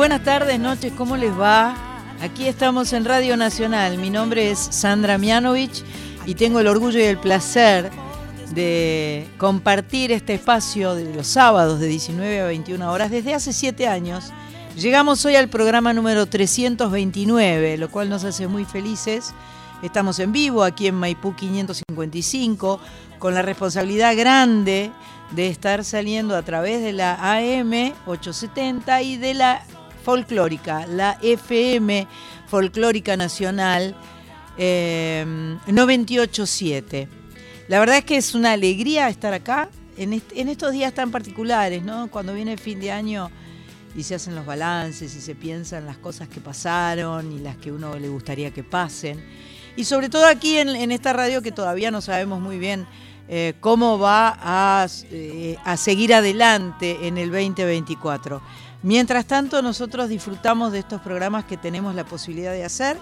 Buenas tardes, noches, ¿cómo les va? Aquí estamos en Radio Nacional. Mi nombre es Sandra Mianovich y tengo el orgullo y el placer de compartir este espacio de los sábados de 19 a 21 horas desde hace siete años. Llegamos hoy al programa número 329, lo cual nos hace muy felices. Estamos en vivo aquí en Maipú 555 con la responsabilidad grande de estar saliendo a través de la AM 870 y de la folclórica, la FM Folclórica Nacional 987. La verdad es que es una alegría estar acá en, estos días tan particulares, ¿no? Cuando viene el fin de año y se hacen los balances y se piensan las cosas que pasaron y las que uno le gustaría que pasen. Y sobre todo aquí en esta radio que todavía no sabemos muy bien eh, cómo va eh, a, seguir adelante en el 2024. Mientras tanto, nosotros disfrutamos de estos programas que tenemos la posibilidad de hacer.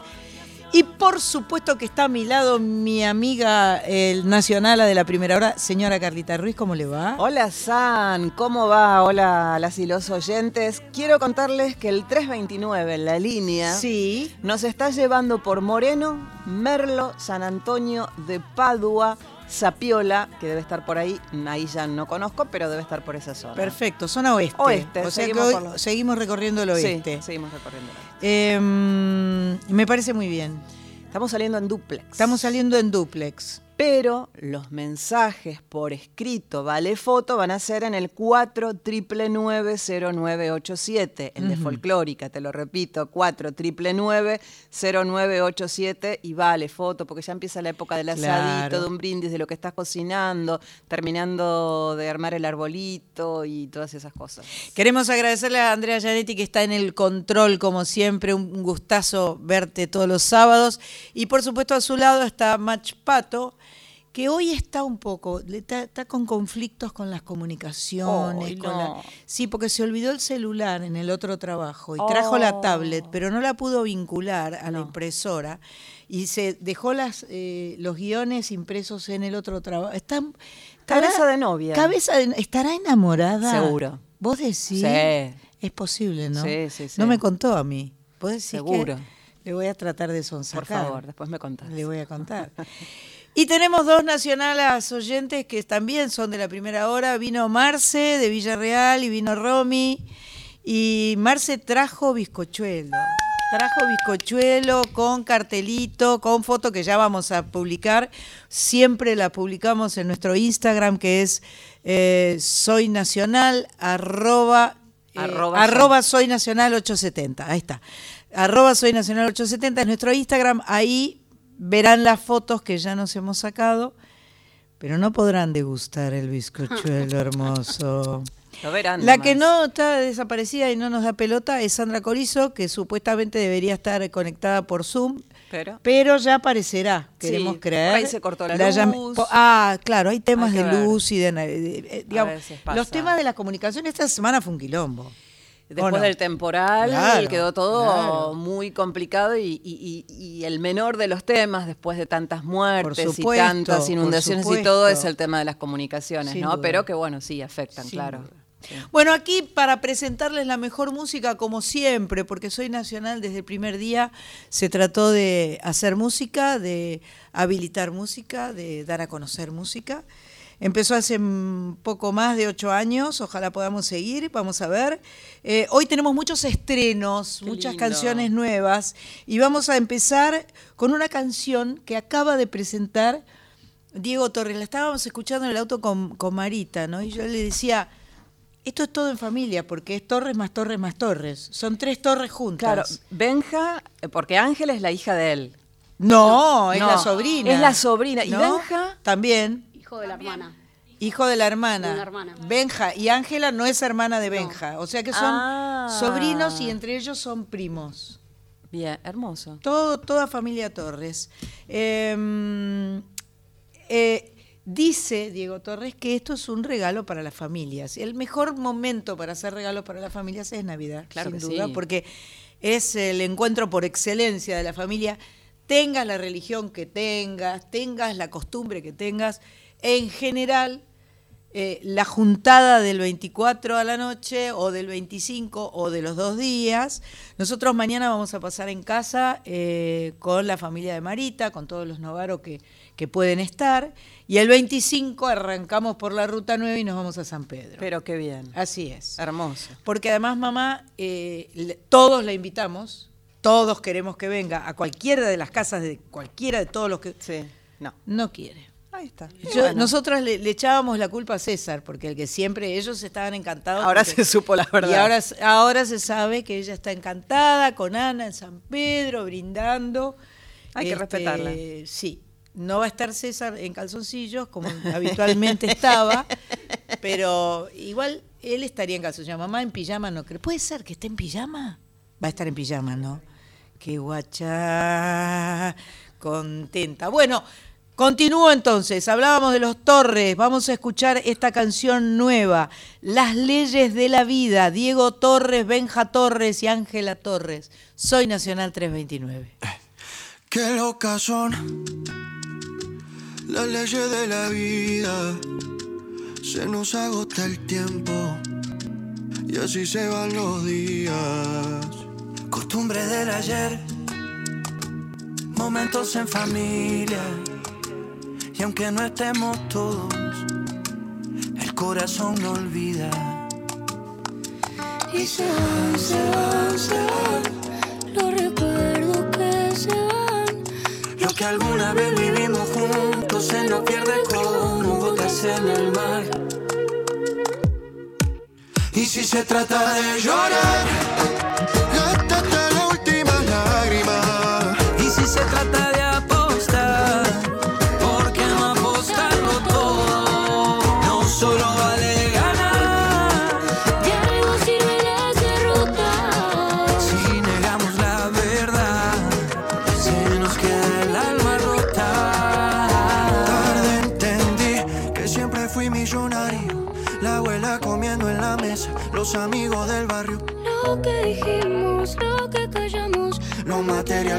Y por supuesto que está a mi lado mi amiga el nacional de la primera hora, señora Carlita Ruiz, ¿cómo le va? Hola San, ¿cómo va? Hola las y los oyentes. Quiero contarles que el 329 en la línea sí. nos está llevando por Moreno, Merlo, San Antonio de Padua, Sapiola, que debe estar por ahí, ahí ya no conozco, pero debe estar por esa zona. Perfecto, zona oeste. Oeste, o sea que hoy seguimos recorriendo el oeste. Sí, seguimos recorriendo el oeste. Em, me parece muy bien. Estamos saliendo en duplex. Estamos saliendo en duplex pero los mensajes por escrito, vale foto, van a ser en el 49990987, el de folclórica, te lo repito, 49990987 y vale foto, porque ya empieza la época del asadito, de un brindis, de lo que estás cocinando, terminando de armar el arbolito y todas esas cosas. Queremos agradecerle a Andrea Gianetti que está en el control, como siempre, un gustazo verte todos los sábados. Y por supuesto a su lado está Mach Pato, que hoy está un poco, está, con conflictos con las comunicaciones. sí, porque se olvidó el celular en el otro trabajo y trajo la oh. tablet, pero no la pudo vincular a la impresora y se dejó las, eh, los guiones impresos en el otro trabajo. Está, cabeza de novia. Cabeza ¿Estará enamorada? Seguro. ¿Vos decís? Sí. Es posible, ¿no? Sí, sí, sí. No me contó a mí. ¿Vos decís Seguro. le voy a tratar de sonsacar. Por favor, después me contás. Le voy a contar. Y tenemos dos nacionales oyentes que también son de la primera hora. Vino Marce de Villarreal y vino Romy. Y Marce trajo bizcochuelo. Trajo bizcochuelo con cartelito, con foto que ya vamos a publicar. Siempre la publicamos en nuestro Instagram que es eh, soy nacional arroba, eh, arroba, soy nacional 870. Ahí está. Arroba soy nacional 870 es nuestro Instagram. Ahí verán las fotos que ya nos hemos sacado, pero no podrán degustar el bizcochuelo hermoso. Lo verán. La que no está desaparecida y no nos da pelota es Sandra Corizo, que supuestamente debería estar conectada por Zoom. Pero, pero ya aparecerá, queremos creer. Ahí se cortó la, luz. Ah, claro, hay temas de luz y de, digamos, los temas de la comunicación esta semana fue un quilombo. Después del temporal quedó todo muy complicado y, el menor de los temas, después de tantas muertes y tantas inundaciones y todo, es el tema de las comunicaciones, ¿no? Pero que bueno, sí, afectan, claro. Bueno, aquí para presentarles la mejor música como siempre, porque soy nacional desde el primer día, se trató de hacer música, de habilitar música, de dar a conocer música. Empezó hace poco más de ocho años, ojalá podamos seguir, vamos a ver. Eh, hoy tenemos muchos estrenos, muchas canciones nuevas y vamos a empezar con una canción que acaba de presentar Diego Torres. La estábamos escuchando en el auto con, con Marita, ¿no? Y yo le decía, esto es todo en familia, porque es Torres más Torres más Torres. Son tres torres juntas. Claro, Benja, porque Ángel es la hija de él. No, es la sobrina. Es la sobrina. ¿Y Benja? También. Hijo de la hermana. Hijo de la hermana. Benja. Y Ángela no es hermana de Benja. O sea que son ah. sobrinos y entre ellos son primos. Bien, hermoso. Todo, toda familia Torres. Em, eh, dice Diego Torres que esto es un regalo para las familias. El mejor momento para hacer regalos para las familias es Navidad, claro sin duda, porque es el encuentro por excelencia de la familia. Tengas la religión que tengas, tengas la costumbre que tengas, en general eh, la juntada del 24 a la noche o del 25 o de los dos días. Nosotros mañana vamos a pasar en casa eh, con la familia de Marita, con todos los novaros que, que pueden estar. Y el 25 arrancamos por la ruta 9 y nos vamos a San Pedro. Pero qué bien. Así es. Hermoso. Porque además, mamá, eh, todos la invitamos, todos queremos que venga a cualquiera de las casas de cualquiera de todos los que. Sí, no. No quiere. Ahí está. Nosotros le, echábamos la culpa a César, porque el que siempre ellos estaban encantados. Ahora se supo la verdad. Y ahora, ahora se sabe que ella está encantada con Ana en San Pedro, brindando. Hay que este, respetarla. Sí, no va a estar César en calzoncillos como habitualmente estaba, pero igual él estaría en calzoncillos. Mamá en pijama no cree. ¿Puede ser que esté en pijama? Va a estar en pijama, ¿no? Qué guacha, contenta. Bueno, continúo entonces. Hablábamos de los Torres. Vamos a escuchar esta canción nueva. Las leyes de la vida. Diego Torres, Benja Torres y Ángela Torres. Soy Nacional 329. Qué locas son las leyes de la vida. Se nos agota el tiempo y así se van los días. Costumbre del ayer, momentos en familia. Y aunque no estemos todos, el corazón no olvida. Y se van, se van, se van los recuerdos que se van. Lo que alguna vez vivimos juntos se nos pierde como gotas en el mar. Y si se trata de llorar, hasta la última lágrima. Y si se trata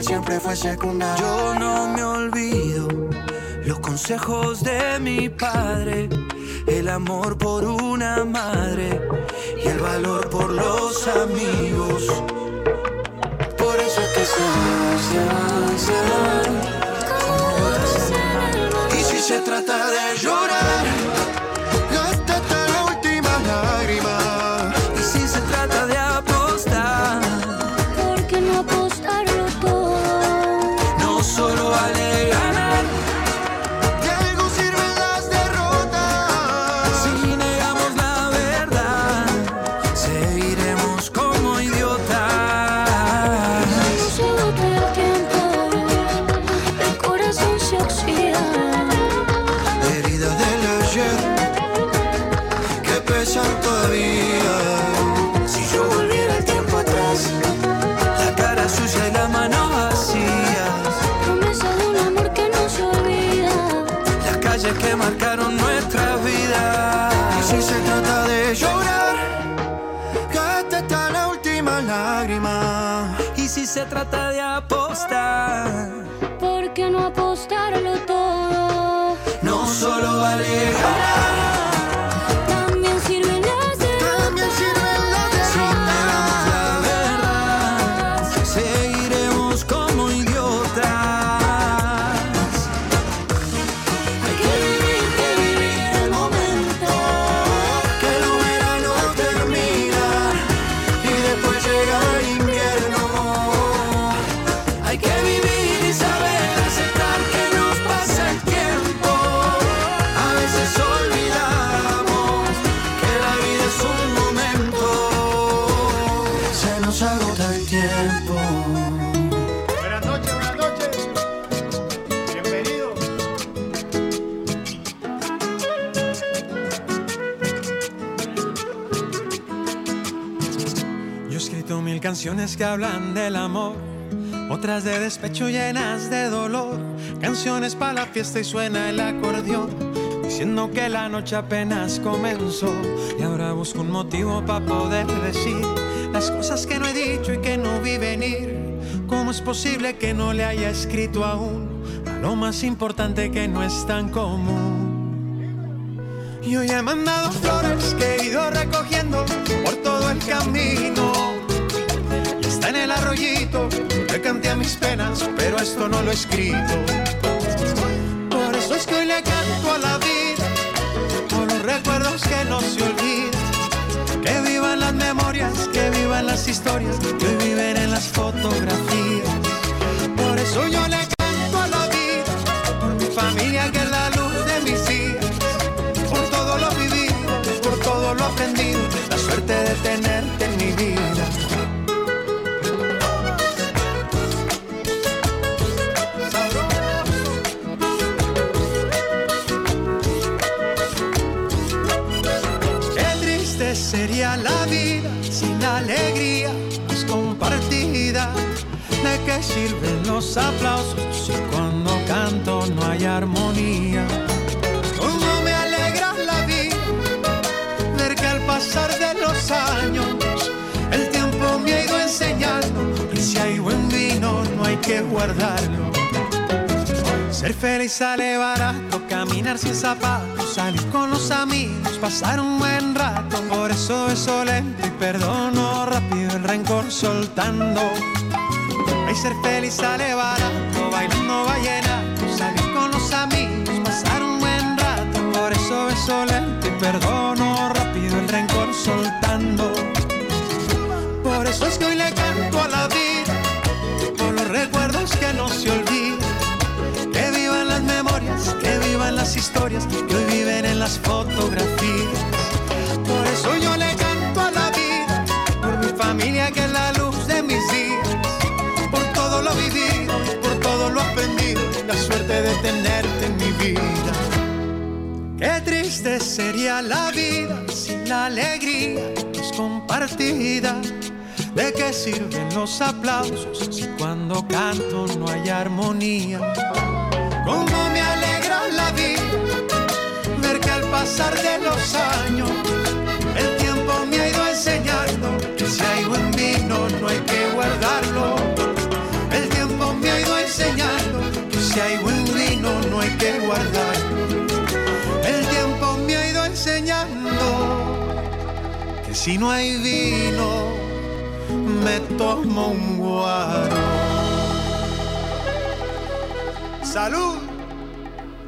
siempre fue secundario. Yo no me olvido los consejos de mi padre. El amor por una madre y el valor por los amigos. Por eso es que se van, se se. Y si se trata de llorar, qué que hablan del amor, otras de despecho llenas de dolor, canciones para la fiesta y suena el acordeón, diciendo que la noche apenas comenzó y ahora busco un motivo para poder decir las cosas que no he dicho y que no vi venir. ¿Cómo es posible que no le haya escrito aún a lo más importante que no es tan común? Y hoy he mandado flores que he ido recogiendo por todo el camino. El arroyito, le canté a mis penas, pero esto no lo he escrito. Por eso es que hoy le canto a la vida, por los recuerdos que no se olvidan. Que vivan las memorias, que vivan las historias, que hoy viven en las fotografías. Por eso yo le sirven los aplausos si cuando canto no hay armonía? ¿Cómo me alegra la vida ver que al pasar de los años el tiempo me ha ido enseñando que si hay buen vino no hay que guardarlo? Ser feliz sale barato, caminar sin zapatos, salir con los amigos, pasar un buen rato. Por eso beso lento y perdono rápido el rencor soltando. Ay, ser feliz sale barato, bailando vallenato, salir con los amigos, pasar un buen rato. Por eso beso lento y perdono rápido el rencor soltando. Por eso es que hoy le canto a la vida, por los recuerdos que no se olvidan. Que vivan las memorias, que vivan las historias, que hoy viven en las fotografías. Por eso yo le canto a la vida, por mi familia que es la Qué triste sería la vida sin la alegría que es compartida. ¿De qué sirven los aplausos si cuando canto no hay armonía? Cómo me alegra la vida ver que al pasar de los años el tiempo me ha ido enseñando que si hay buen vino no hay que guardarlo. El tiempo me ha ido enseñando que si hay buen si no hay vino me tomo un guaro. Salud.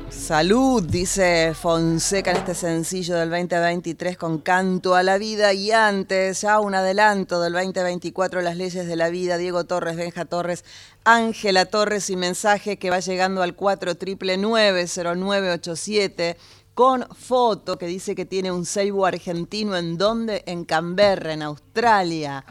Salud, dice Fonseca en este sencillo del 2023 con Canto a la Vida y antes ya un adelanto del 2024 Las leyes de la vida, Diego Torres, Benja Torres, Ángela Torres y mensaje que va llegando al 49990987 con foto que dice que tiene un ceibo argentino en donde en Canberra, en Australia.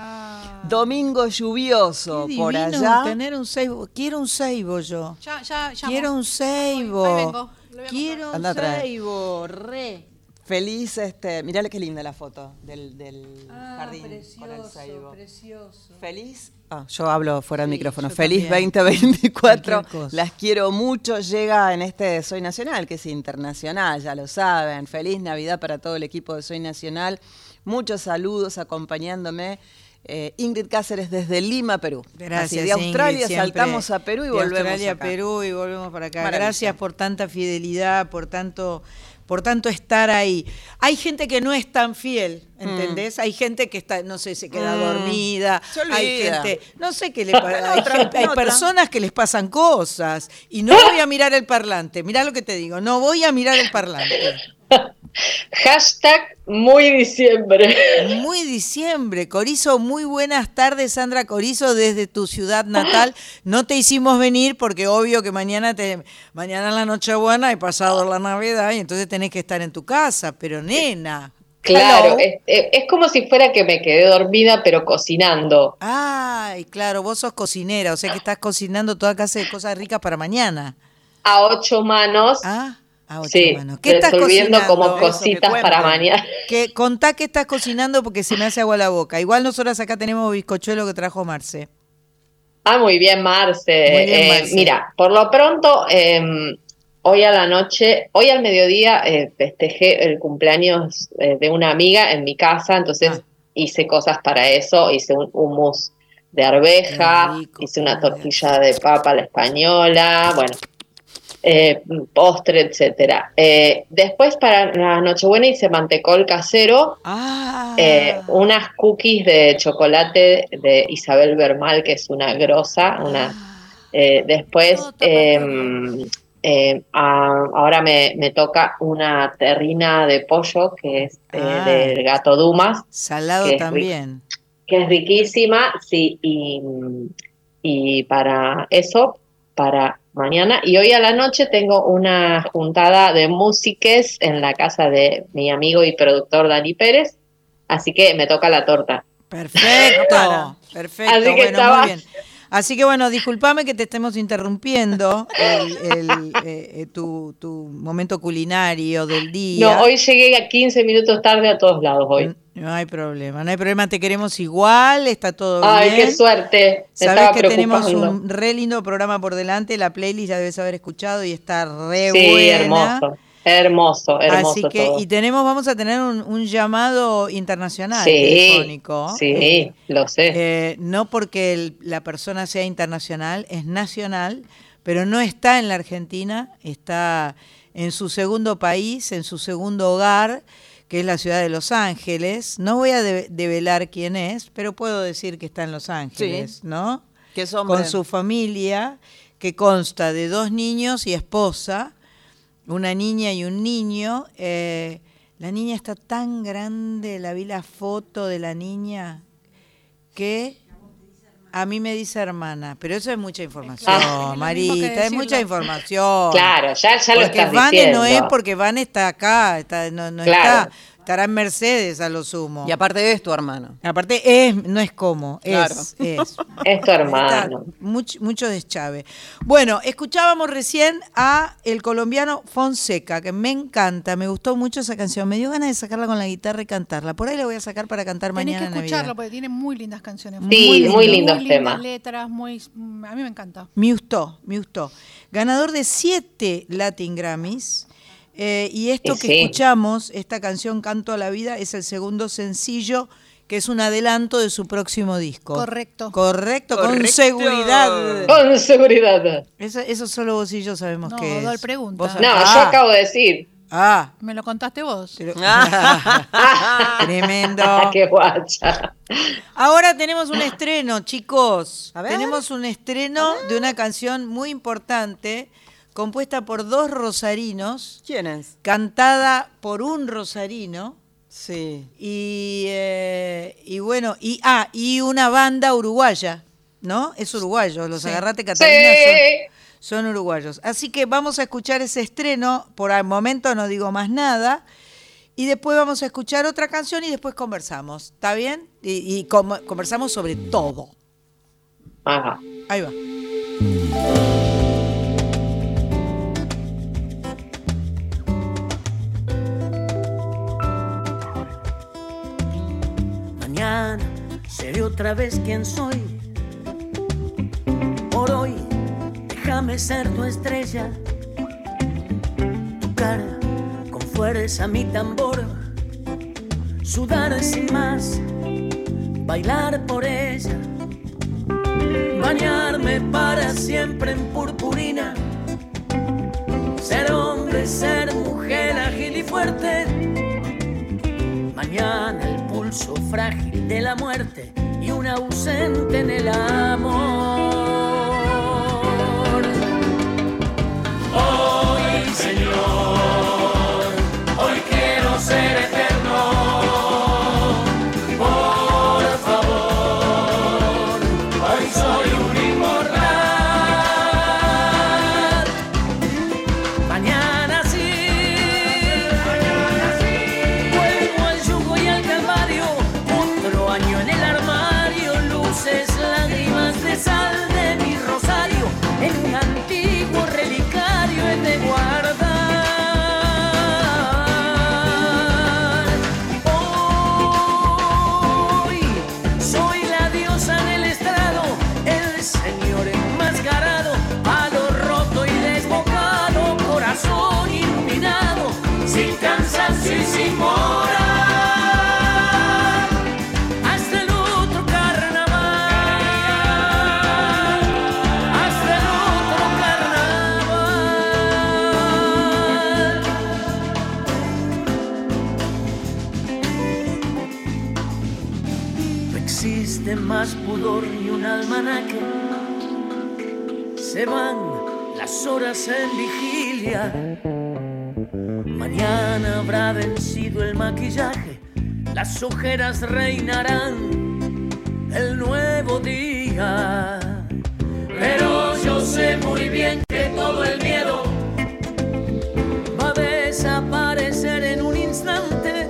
Domingo lluvioso Qué por allá. tener un ceibo. Quiero un ceibo yo. Ya, ya, llamo. Quiero un ceibo. Quiero un ceibo, re. Feliz, este, mirá qué linda la foto del, del Ah, jardín con el ceibo. precioso. Feliz. Ah, yo hablo fuera del Sí, micrófono. Feliz también. 2024. Cualquier cosa. Las quiero mucho. Llega en este Soy Nacional, que es internacional, ya lo saben. Feliz Navidad para todo el equipo de Soy Nacional. Muchos saludos acompañándome. Eh, Ingrid Cáceres desde Lima, Perú. Gracias. Así, de Australia Ingrid, saltamos a Perú y De volvemos Australia acá. Perú y volvemos para acá. Gracias por tanta fidelidad, por tanto, por tanto estar ahí. Hay gente que no es tan fiel, ¿entendés? Hay gente que está, no sé, se queda Mm. dormida. Se Hay gente, no sé qué le pasa. Hay, gente- hay personas que les pasan cosas y no voy a mirar el parlante. Mirá lo que te digo, no voy a mirar el parlante. Hashtag muy diciembre. Muy diciembre. Corizo, muy buenas tardes, Sandra Corizo, desde tu ciudad natal. No te hicimos venir porque obvio que mañana te, mañana es la Nochebuena y pasado la Navidad y entonces tenés que estar en tu casa, pero nena. Claro, es- es como si fuera que me quedé dormida, pero cocinando. Ay, claro, vos sos cocinera, o sea que estás cocinando toda clase de cosas ricas para mañana. A ocho manos. Ah, a ocho sí, manos. ¿Qué estás cocinando? como cositas para mañana. Que contá qué estás cocinando porque se me hace agua la boca. Igual nosotras acá tenemos bizcochuelo que trajo Marce. Ah, muy bien, Marce. Muy bien, Eh, mira, por lo pronto, eh, hoy a la noche, hoy al mediodía eh, festejé el cumpleaños eh, de una amiga en mi casa, entonces Ah. hice cosas para eso, hice un hummus de arveja, rico, hice una tortilla de papa a la española, bueno, eh, postre, etcétera. Eh, después para la Nochebuena hice mantecol casero, Ah. eh, unas cookies de chocolate de Isabel Bermal, que es una grosa, una eh, después em, eh, a- ahora me, me toca una terrina de pollo que es eh, Ah. del gato Dumas, Salado que es también. que es riquísima, sí, y, y para eso, para mañana. Y hoy a la noche tengo una juntada de músiques en la casa de mi amigo y productor Dani Pérez, así que me toca la torta. Perfecto, perfecto. Así que bueno, estaba- muy bien. Así que bueno, discúlpame que te estemos interrumpiendo el, el, eh, eh, tu, tu momento culinario del día. No, hoy llegué a 15 minutos tarde a todos lados hoy. No hay problema, no hay problema, te queremos igual, está todo Ay, bien. qué suerte. Me Sabes que tenemos un re lindo programa por delante, la playlist la debes haber escuchado y está re Sí, buena. hermoso. Hermoso, hermoso Así que, todo. y tenemos, vamos a tener un, un llamado internacional Sí, telefónico. sí, eh, lo sé. eh, no porque el- la persona sea internacional, es nacional, pero no está en la Argentina, está en su segundo país, en su segundo hogar, que es la ciudad de Los Ángeles. No voy a de- develar quién es, pero puedo decir que está en Los Ángeles, ¿no? Que es. Con su familia, que consta de dos niños y esposa, una niña y un niño. eh, la niña está tan grande, la vi la foto de la niña, que a mí me dice hermana, pero eso es mucha información, Ah. Marita, es mucha información. Claro, ya, ya lo Porque estás Vane diciendo. no es porque Vane está acá, está, no, no Claro. está, estará en Mercedes a lo sumo. Y aparte es tu hermano. Aparte es, no es como, Claro. es, es. Es tu hermano. Mucho, mucho deschave. Bueno, escuchábamos recién a el colombiano Fonseca, que me encanta, me gustó mucho esa canción. Me dio ganas de sacarla con la guitarra y cantarla. Por ahí la voy a sacar para cantar Tenés mañana que en escucharlo porque tiene muy lindas canciones. Sí, muy lindos lindas temas. letras, muy, mm, a mí me encanta. Me gustó, me gustó. Ganador de siete Latin Grammys. Eh, y esto que sí. escuchamos, esta canción Canto a la Vida, es el segundo sencillo que es un adelanto de su próximo disco. Correcto. Correcto, con Correcto. seguridad. Con seguridad. Eso, eso solo vos y yo sabemos No, que es. Pregunta. Vos No, yo Ah, acabo de decir. Ah, Me lo contaste vos. pero- tremendo. Qué guacha. Ahora tenemos un estreno, chicos. A ver. Tenemos un estreno de una canción muy importante, compuesta por dos rosarinos, ¿Quién es? cantada por un rosarino. Sí. Y, eh, y bueno, y ah, y una banda uruguaya, ¿no? Es uruguayo, los Sí. Agarrate Catalina Sí. son, son uruguayos. Así que vamos a escuchar ese estreno, por el momento no digo más nada, y después vamos a escuchar otra canción y después conversamos, ¿está bien? Y, y com- conversamos sobre todo. Ajá. Ahí va. Mañana seré otra vez quien soy. Por hoy, déjame ser tu estrella. Tu cara con fuerza mi tambor. Sudar sin más, bailar por ella. Bañarme para siempre en purpurina. Ser hombre, ser mujer ágil y fuerte. Mañana el frágil de la muerte y un ausente en el amor. Hoy, Señor, horas en vigilia. Mañana habrá vencido el maquillaje, las ojeras reinarán el nuevo día. Pero yo sé muy bien que todo el miedo va a desaparecer en un instante.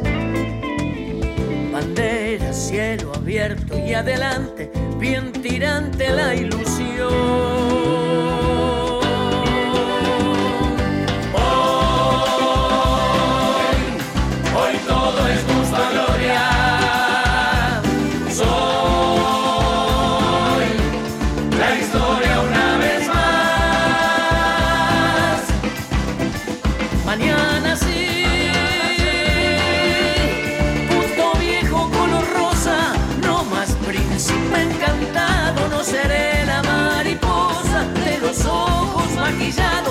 Bandera, cielo abierto y adelante, bien tirante la ilusión. Ojos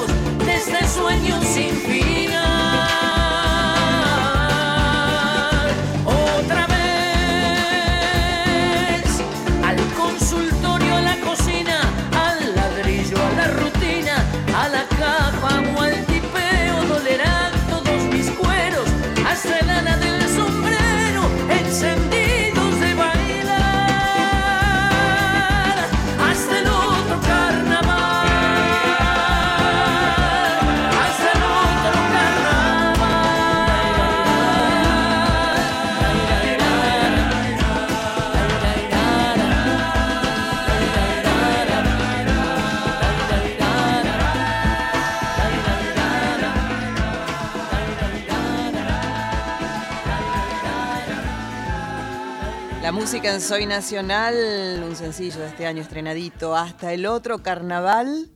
Soy Nacional, un sencillo de este año estrenadito. Hasta el otro carnaval.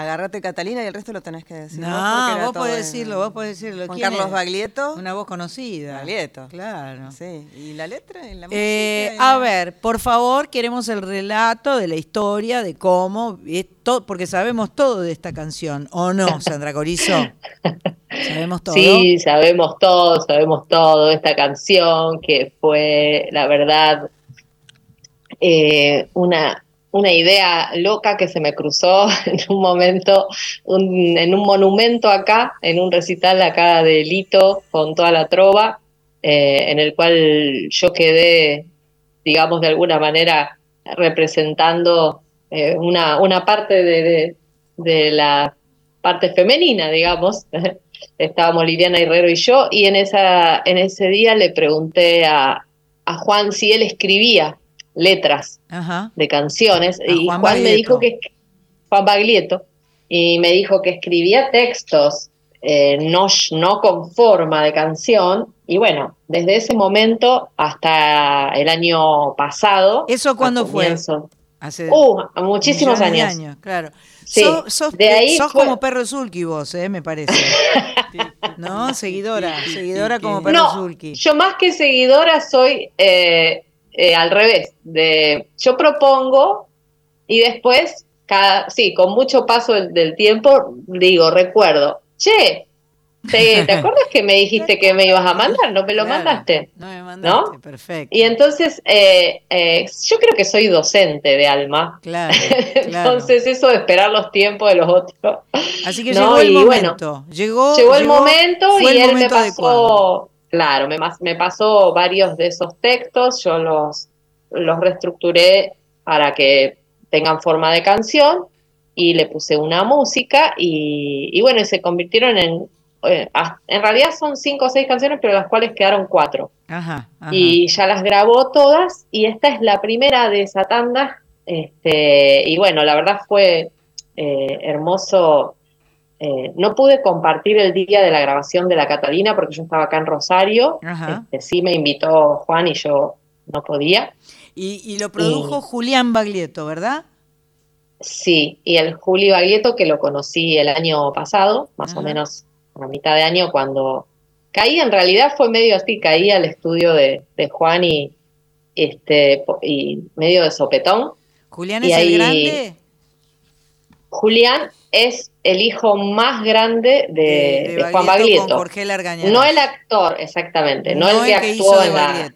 Agárrate Catalina y el resto lo tenés que decir. No, vos todo podés en- decirlo, vos podés decirlo. Juan ¿Quién Carlos? Baglietto. Una voz conocida. Baglietto. Claro. Sí. ¿Y la letra? ¿Y la Eh, música? a ver, por favor, queremos el relato de la historia, de cómo, porque sabemos todo de esta canción, ¿o no, Sandra Corizo? Sabemos todo. Sí, sabemos todo, sabemos todo. Esta canción que fue, la verdad, eh, una, una idea loca que se me cruzó en un momento, un- en un monumento acá, en un recital acá de Lito, con toda la trova, eh, en el cual yo quedé, digamos, de alguna manera representando eh, una, una parte de, de- la parte femenina, digamos. Estábamos Liliana Herrero y yo, y en, esa, en ese día le pregunté a, a Juan si él escribía letras Ajá. de canciones, A y Juan Juan, me dijo que Juan Baglietto, y me dijo que escribía textos eh, no, no con forma de canción, y bueno, desde ese momento hasta el año pasado. ¿Eso cuándo fue? Hace Uh, muchísimos de años. claro. Sí, Sos, sos- de ahí sos fue- como perro Zulki vos, eh, me parece. ¿No? Seguidora, seguidora como perro No, Zulki. yo más que seguidora soy eh, eh, al revés. De, yo propongo y después, cada, sí, con mucho paso del, del tiempo, digo, recuerdo, che, ¿te, te acuerdas que me dijiste que me ibas a mandar? ¿No me lo Claro, mandaste? No me mandaste, ¿No? perfecto. Y entonces, eh, eh, yo creo que soy docente de alma. Claro, claro. Entonces, eso de esperar los tiempos de los otros. Así que No, llegó el y bueno, momento. llegó, llegó el momento y él me pasó, adecuado. Claro, me, me pasó varios de esos textos, yo los, los reestructuré para que tengan forma de canción y le puse una música y, y bueno, y se convirtieron en, eh, en realidad son cinco o seis canciones, pero las cuales quedaron cuatro. Ajá, ajá. Y ya las grabó todas y esta es la primera de esa tanda. Este, y bueno, la verdad fue eh, hermoso. Eh, no pude compartir el día de la grabación de la Catalina porque yo estaba acá en Rosario. Este, sí me invitó Juan y yo no podía. Y, y lo produjo Julián Baglietto, ¿verdad? Sí, y el Juli Baglietto que lo conocí el año pasado, más o menos a la mitad de año, cuando caí, en realidad fue medio así, caí al estudio de, de Juan y, este, y medio de sopetón. Julián Y es el ahí- grande Julián es el hijo más grande de, de, de Juan Baglietto. No el actor, exactamente, no, el que hizo actuó de en la...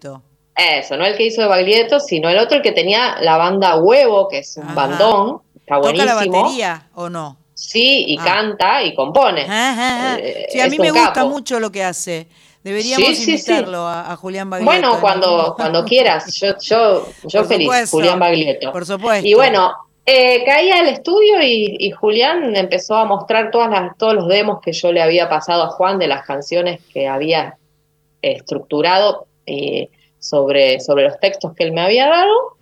Eso, no el que hizo de Baglietto, sino el otro, el que tenía la banda Huevo, que es un Ajá. bandón, está ¿Toca buenísimo. la batería o no? Sí, y Ah. canta y compone. Ajá, ajá. Eh, Sí, a mí me gusta capo. mucho lo que hace. Deberíamos Sí, sí, sí. invitarlo a, a Julián Baglietto. Bueno, ¿no? cuando, cuando quieras, yo, yo, yo Por feliz, supuesto, Julián Baglietto. Por supuesto. Y bueno, eh, caí al estudio y, y Julián empezó a mostrar todas las, todos los demos que yo le había pasado a Juan de las canciones que había estructurado eh, sobre, sobre los textos que él me había dado.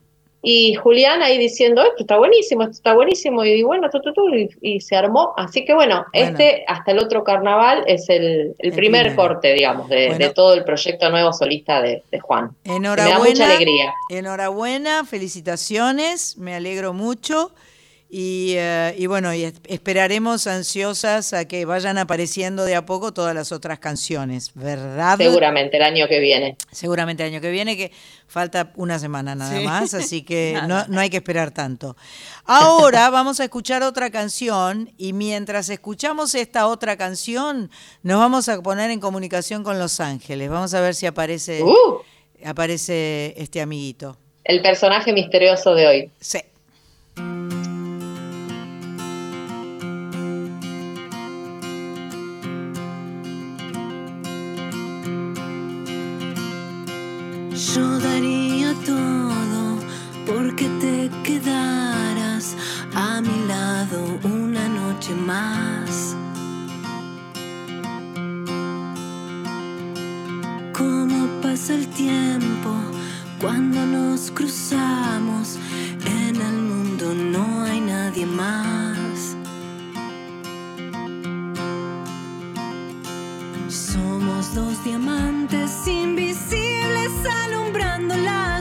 Y Julián ahí diciendo, esto está buenísimo, esto está buenísimo, y bueno, tu, tu, tu, y, y se armó. Así que bueno, Bueno. este hasta el otro carnaval es el, el El primer corte, digamos, de, Bueno. de todo el proyecto nuevo solista de, de Juan. Me da Enhorabuena. mucha alegría. Enhorabuena, felicitaciones, me alegro mucho. Y, eh, y bueno, y esperaremos ansiosas a que vayan apareciendo de a poco todas las otras canciones, ¿verdad? Seguramente el año que viene. Seguramente el año que viene, que falta una semana nada Sí. más, así que no, no hay que esperar tanto. Ahora vamos a escuchar otra canción y mientras escuchamos esta otra canción, nos vamos a poner en comunicación con Los Ángeles. Vamos a ver si aparece, Uh, aparece este amiguito. el personaje misterioso de hoy. Sí. Yo daría todo porque te quedaras a mi lado una noche más. Cómo pasa el tiempo cuando nos cruzamos. En el mundo no hay nadie más. Somos dos diamantes invisibles alumbrando la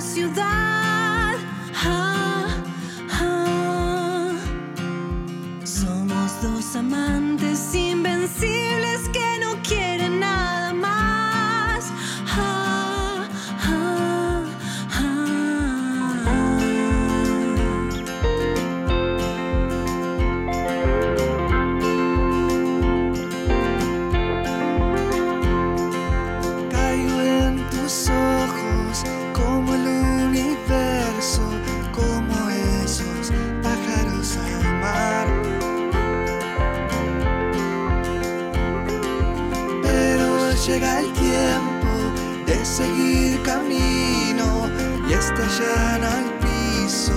estallan al piso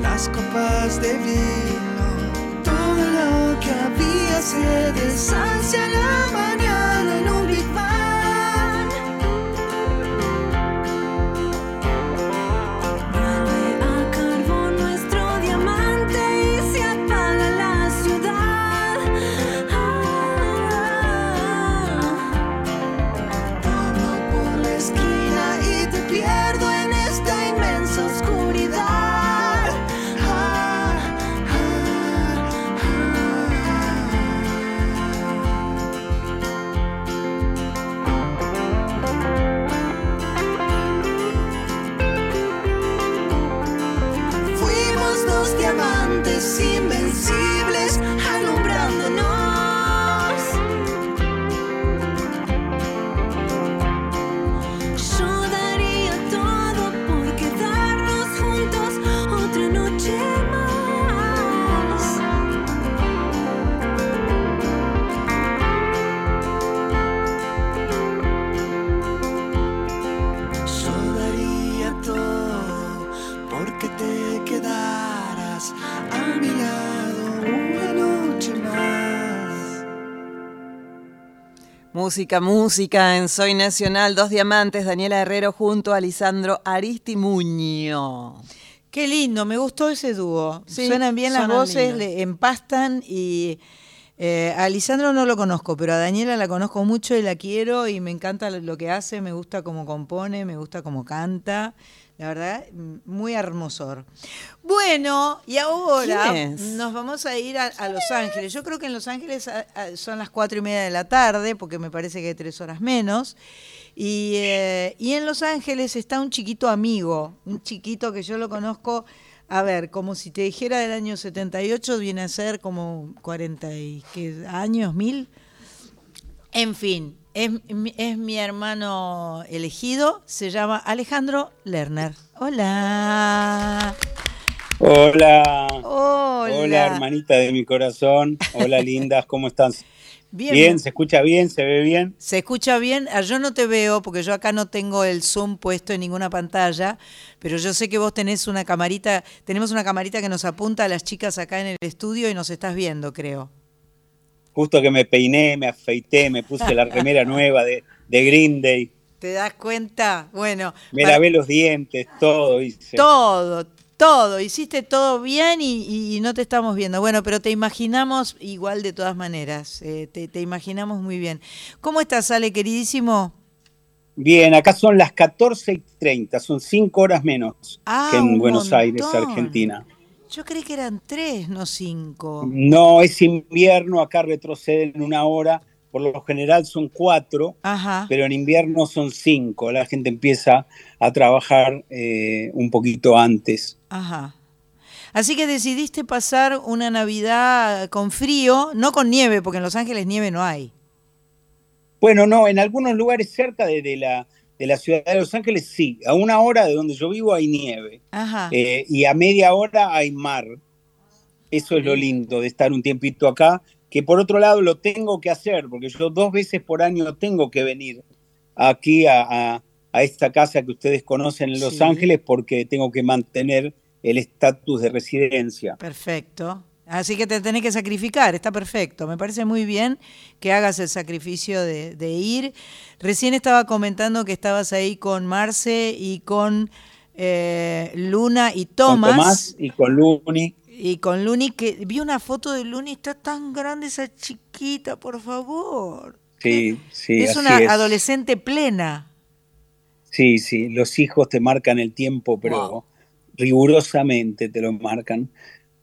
las copas de vino. Todo lo que había se deshace la mañana en un Música, música en Soy Nacional, dos diamantes, Daniela Herrero junto a Lisandro Aristimuño. Qué lindo, me gustó ese dúo. Sí, Suenan bien las voces, le empastan y eh, a Lisandro no lo conozco, pero a Daniela la conozco mucho y la quiero y me encanta lo que hace, me gusta cómo compone, me gusta cómo canta. La verdad, mm, muy hermosor. Bueno, y ahora nos vamos a ir a, a Los Ángeles. Yo creo que en Los Ángeles a- a- son las cuatro y media de la tarde, porque me parece que hay tres horas menos. Y, eh, y en Los Ángeles está un chiquito amigo, un chiquito que yo lo conozco, a ver, como si te dijera del año 78, viene a ser como 40 y, ¿qué años, mil. En fin, Es, es, mi hermano elegido, se llama Alejandro Lerner. Hola. Hola. Hola. Hola, hermanita de mi corazón. Hola, lindas, ¿cómo estás? Bien, bien, ¿se escucha bien? ¿Se ve bien? Se escucha bien. Ah, yo no te veo porque yo acá no tengo el Zoom puesto en ninguna pantalla, pero yo sé que vos tenés una camarita, tenemos una camarita que nos apunta a las chicas acá en el estudio y nos estás viendo, creo. Justo que me peiné, me afeité, me puse la remera nueva de, de Green Day. ¿Te das cuenta? Bueno. Me lavé los dientes, todo hice. Todo, todo, hiciste todo bien y, no te estamos viendo. Bueno, pero te imaginamos igual de todas maneras, eh, te, imaginamos muy bien. ¿Cómo estás, Ale, queridísimo? Bien, acá son las 14 y 30, son cinco horas menos ah, que en Buenos Aires, Argentina. Yo creí que eran tres, no cinco. No, es invierno, acá retroceden una hora por lo general son cuatro, pero en invierno son cinco. La gente empieza a trabajar eh, un poquito antes. Ajá. Así que decidiste pasar una Navidad con frío, no con nieve, porque en Los Ángeles nieve no hay. Bueno, no, en algunos lugares cerca de, la, de la ciudad de Los Ángeles sí. A una hora de donde yo vivo hay nieve. Ajá. Eh, y a media hora hay mar. Eso es lo lindo de estar un tiempito acá que por otro lado lo tengo que hacer, porque yo dos veces por año tengo que venir aquí a, esta casa que ustedes conocen en Los Ángeles porque tengo que mantener el estatus de residencia. Perfecto. Así que te tenés que sacrificar, está perfecto. Me parece muy bien que hagas el sacrificio de, ir. Recién estaba comentando que estabas ahí con Marce y con eh, Luna y Tomás. Con Tomás y con Luni. Y con Luni, que vi una foto de Luni, está tan grande esa chiquita, por favor. Sí, sí. Es una adolescente plena. Sí, sí, los hijos te marcan el tiempo, pero rigurosamente te lo marcan.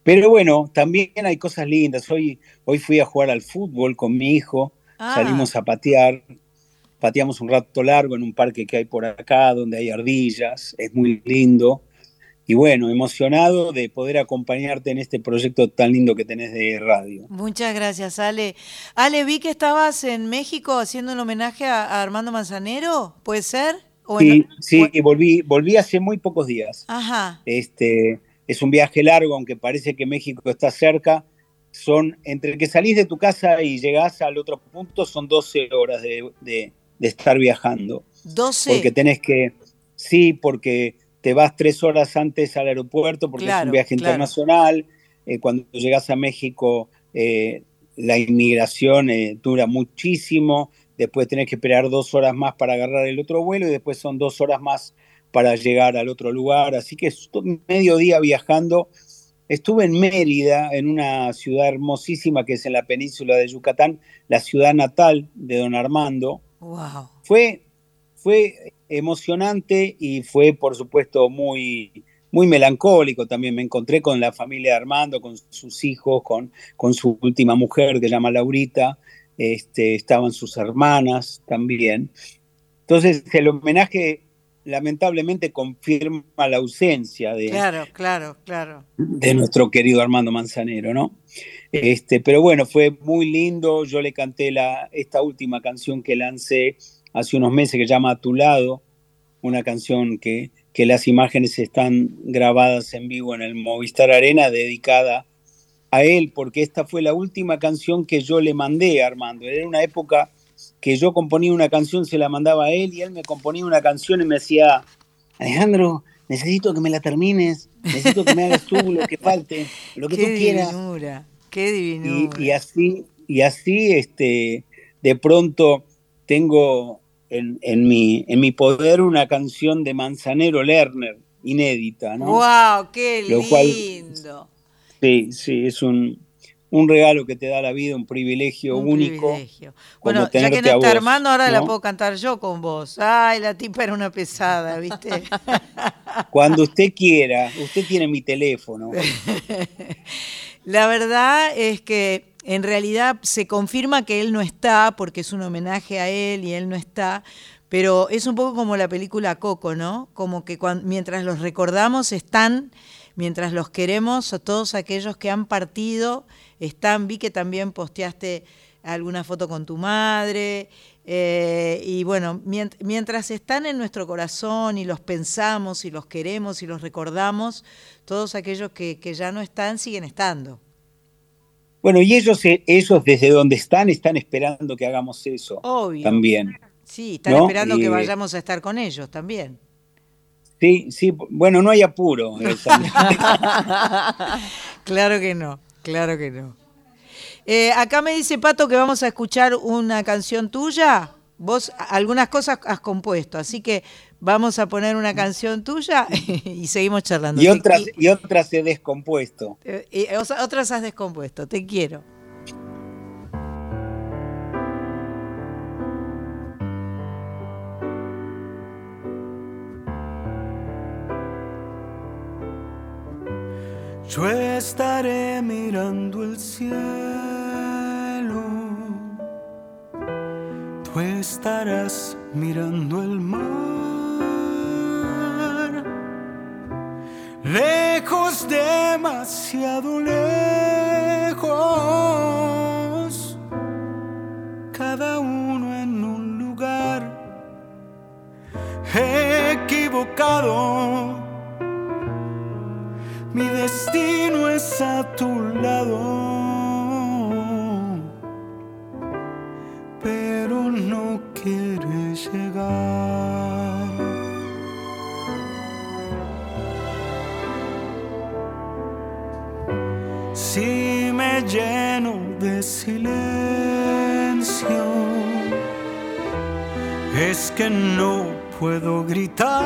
Pero bueno, también hay cosas lindas. Hoy, hoy fui a jugar al fútbol con mi hijo, ah. salimos a patear, pateamos un rato largo en un parque que hay por acá, donde hay ardillas, es muy lindo. Y bueno, emocionado de poder acompañarte en este proyecto tan lindo que tenés de radio. Muchas gracias, Ale. Ale, vi que estabas en México haciendo un homenaje a, Armando Manzanero, ¿puede ser? sí, sí, y volví, volví hace muy pocos días. Ajá. Este, es un viaje largo, aunque parece que México está cerca. Son, entre que salís de tu casa y llegás al otro punto, son 12 horas de, de estar viajando. 12. Porque tenés que, sí, porque te vas tres horas antes al aeropuerto porque es un viaje internacional. Eh, cuando llegas a México, eh, la inmigración eh, dura muchísimo. Después tenés que esperar dos horas más para agarrar el otro vuelo y después son dos horas más para llegar al otro lugar. Así que medio día viajando. Estuve en Mérida, en una ciudad hermosísima que es en la península de Yucatán, la ciudad natal de don Armando. Wow. Fue, fue emocionante y fue, por supuesto, muy, muy melancólico también. Me encontré con la familia de Armando, con sus hijos, con, con su última mujer que se llama Laurita, este, estaban sus hermanas también. Entonces, el homenaje lamentablemente confirma la ausencia de, claro, claro, claro. de nuestro querido Armando Manzanero, ¿no? Este, pero bueno, fue muy lindo. Yo le canté la, esta última canción que lancé hace unos meses que llama A tu lado, una canción que, que las imágenes están grabadas en vivo en el Movistar Arena dedicada a él, porque esta fue la última canción que yo le mandé a Armando. Era una época que yo componía una canción, se la mandaba a él y él me componía una canción y me decía, Alejandro, necesito que me la termines, necesito que me hagas tú lo que falte, lo que tú quieras. Qué divinura. Y, y, así, y así, este, de pronto tengo en, en, mi, en mi poder una canción de Manzanero Lerner, inédita, ¿no? ¡Wow! ¡Qué lindo! sí, sí, es un, un regalo que te da la vida, un privilegio único. Bueno, ya que no está Armando, ahora la puedo cantar yo con vos. Ay, la tipa era una pesada, ¿viste? Cuando usted quiera, usted tiene mi teléfono. la verdad es que en realidad se confirma que él no está porque es un homenaje a él y él no está, pero es un poco como la película Coco, ¿no? Como que mientras los recordamos están, mientras los queremos, a todos aquellos que han partido están. Vi que también posteaste alguna foto con tu madre. Eh, y bueno, mientras están en nuestro corazón y los pensamos y los queremos y los recordamos, todos aquellos que, ya no están siguen estando. Bueno, y ellos, eh, ellos desde donde están están esperando que hagamos eso Obvio. también. Sí, están esperando que vayamos a estar con ellos también. Sí, sí, bueno, no hay apuro. claro que no, claro que no. Eh, acá me dice Pato que vamos a escuchar una canción tuya. Vos algunas cosas has compuesto, así que vamos a poner una canción tuya y seguimos charlando. Y otras, y otras he descompuesto. Eh, y otras has descompuesto, te quiero. Yo estaré mirando el cielo, tú estarás mirando el mar, lejos, demasiado lejos, cada uno en un lugar. Equivocado que no puedo gritar.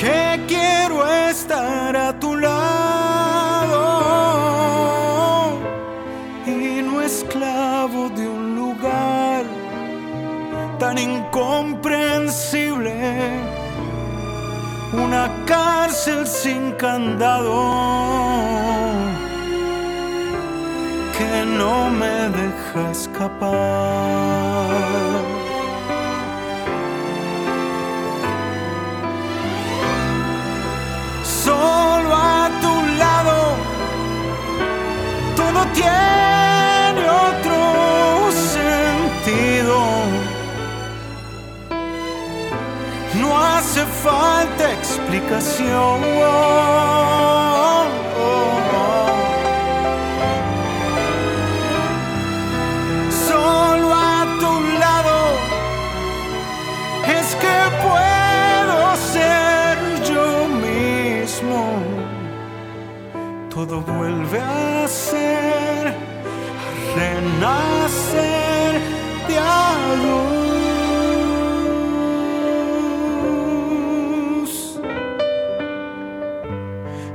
que quiero estar a tu lado. Y no esclavo de un lugar tan incomprensible, una cárcel sin candado no me deja escapar. solo a tu lado todo tiene otro sentido. No hace falta explicación. Vuelve a ser, a renacer de luz.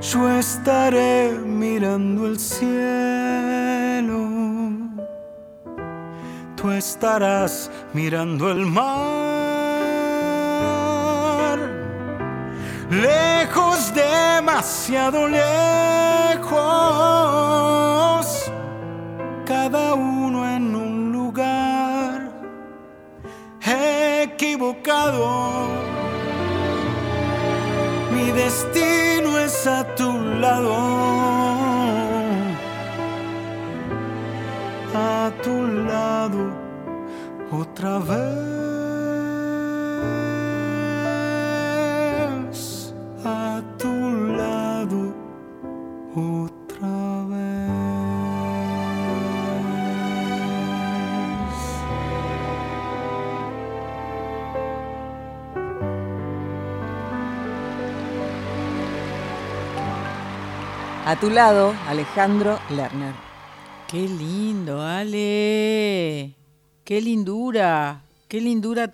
Yo estaré mirando el cielo, tú estarás mirando el mar demasiado lejos, cada uno en un lugar equivocado. Mi destino es a tu lado, A tu lado, Alejandro Lerner. Qué lindo, Ale. Qué lindura. Qué lindura.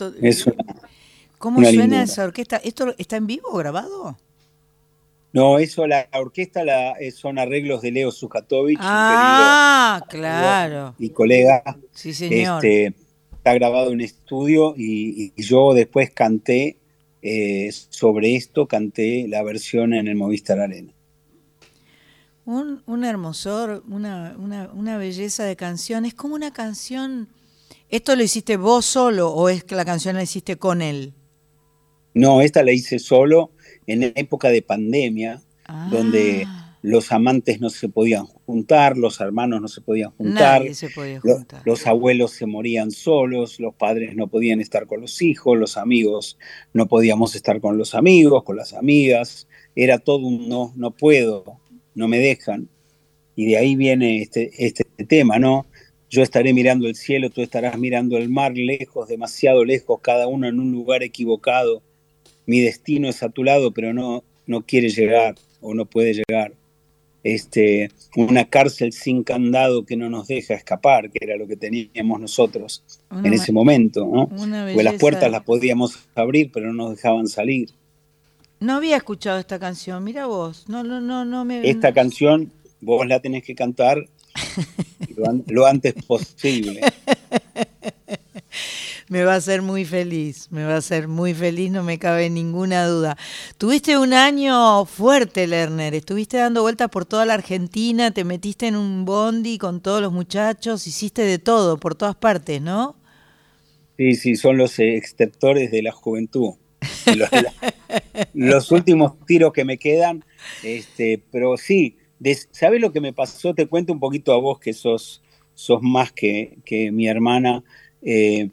¿Cómo suena esa orquesta? ¿Esto está en vivo grabado? No, eso, la orquesta la, eh, son arreglos de Leo Sujatovich. Ah, claro. Y colega. Sí, señor. Este, está grabado en estudio y, yo después canté eh, sobre esto, canté la versión en el Movistar Arena. Un, hermosor, una, una, belleza de canción. Es como una canción. ¿Esto lo hiciste vos solo o es que la canción la hiciste con él? No, esta la hice solo en época de pandemia, donde, ah. los amantes no se podían juntar, los hermanos no se podían juntar, Nadie se podía juntar. Los, los, abuelos se morían solos, los padres no podían estar con los hijos, los amigos no podíamos estar con los amigos, con las amigas, era todo un no, no puedo, no me dejan. Y de ahí viene este, este tema, ¿no? Yo estaré mirando el cielo, tú estarás mirando el mar, lejos, demasiado lejos, cada uno en un lugar equivocado. Mi destino es a tu lado, pero no, no quiere llegar o no puede llegar. Este, una cárcel sin candado que no nos deja escapar, que era lo que teníamos nosotros una en ese momento, ¿no? Porque las puertas las podíamos abrir, pero no nos dejaban salir. No había escuchado esta canción, mira vos, no, no, no, no me. Esta canción vos la tenés que cantar lo, an lo antes posible. me va a hacer muy feliz, me va a hacer muy feliz, no me cabe ninguna duda. Tuviste un año fuerte, Lerner, estuviste dando vueltas por toda la Argentina, te metiste en un bondi con todos los muchachos, hiciste de todo, por todas partes, ¿no? Sí, sí, son los exceptores de la juventud. Los, los últimos tiros que me quedan, este, pero sí, ¿sabes lo que me pasó? Te cuento un poquito a vos que sos, sos más que, que mi hermana. Eh,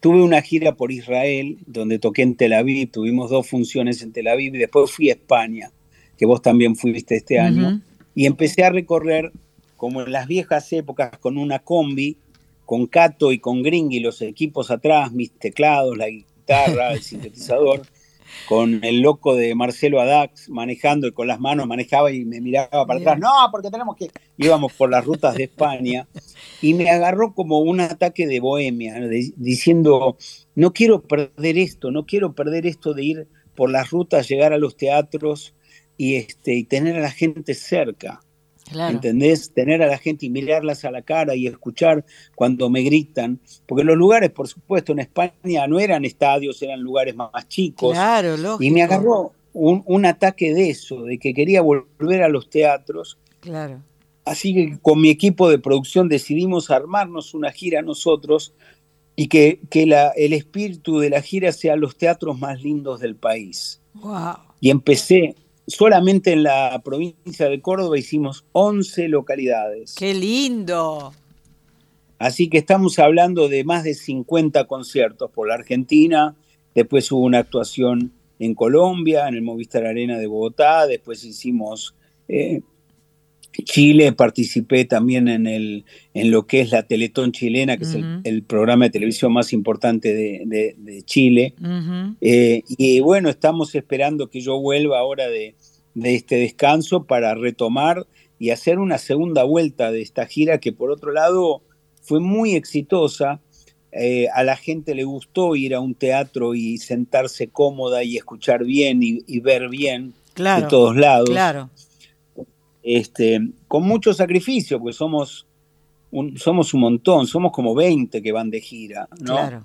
tuve una gira por Israel donde toqué en Tel Aviv, tuvimos dos funciones en Tel Aviv y después fui a España, que vos también fuiste este año, uh -huh. y empecé a recorrer como en las viejas épocas con una combi, con Cato y con Gringui, los equipos atrás, mis teclados, la guitarra, el sintetizador con el loco de Marcelo Adax manejando y con las manos manejaba y me miraba para atrás, no, porque tenemos que, íbamos por las rutas de España y me agarró como un ataque de bohemia, de, diciendo, no quiero perder esto, no quiero perder esto de ir por las rutas, llegar a los teatros y, este, y tener a la gente cerca. Claro. ¿Entendés? Tener a la gente y mirarlas a la cara y escuchar cuando me gritan. Porque los lugares, por supuesto, en España no eran estadios, eran lugares más, más chicos. Claro, lógico. Y me agarró un, un, ataque de eso, de que quería volver a los teatros. Claro. Así que con mi equipo de producción decidimos armarnos una gira nosotros y que, que la, el espíritu de la gira sea los teatros más lindos del país. Wow. Y empecé, solamente en la provincia de Córdoba hicimos 11 localidades. ¡Qué lindo! Así que estamos hablando de más de 50 conciertos por la Argentina, después hubo una actuación en Colombia, en el Movistar Arena de Bogotá, después hicimos eh, Chile, participé también en, el, en lo que es la Teletón chilena, que uh -huh. es el, el, programa de televisión más importante de, de, de Chile. Uh -huh. eh, y bueno, estamos esperando que yo vuelva ahora de, de, este descanso para retomar y hacer una segunda vuelta de esta gira que por otro lado fue muy exitosa. Eh, a la gente le gustó ir a un teatro y sentarse cómoda y escuchar bien y, y ver bien claro, de todos lados. Claro este, con mucho sacrificio, porque somos un, somos un montón, somos como 20 que van de gira, ¿no? Claro.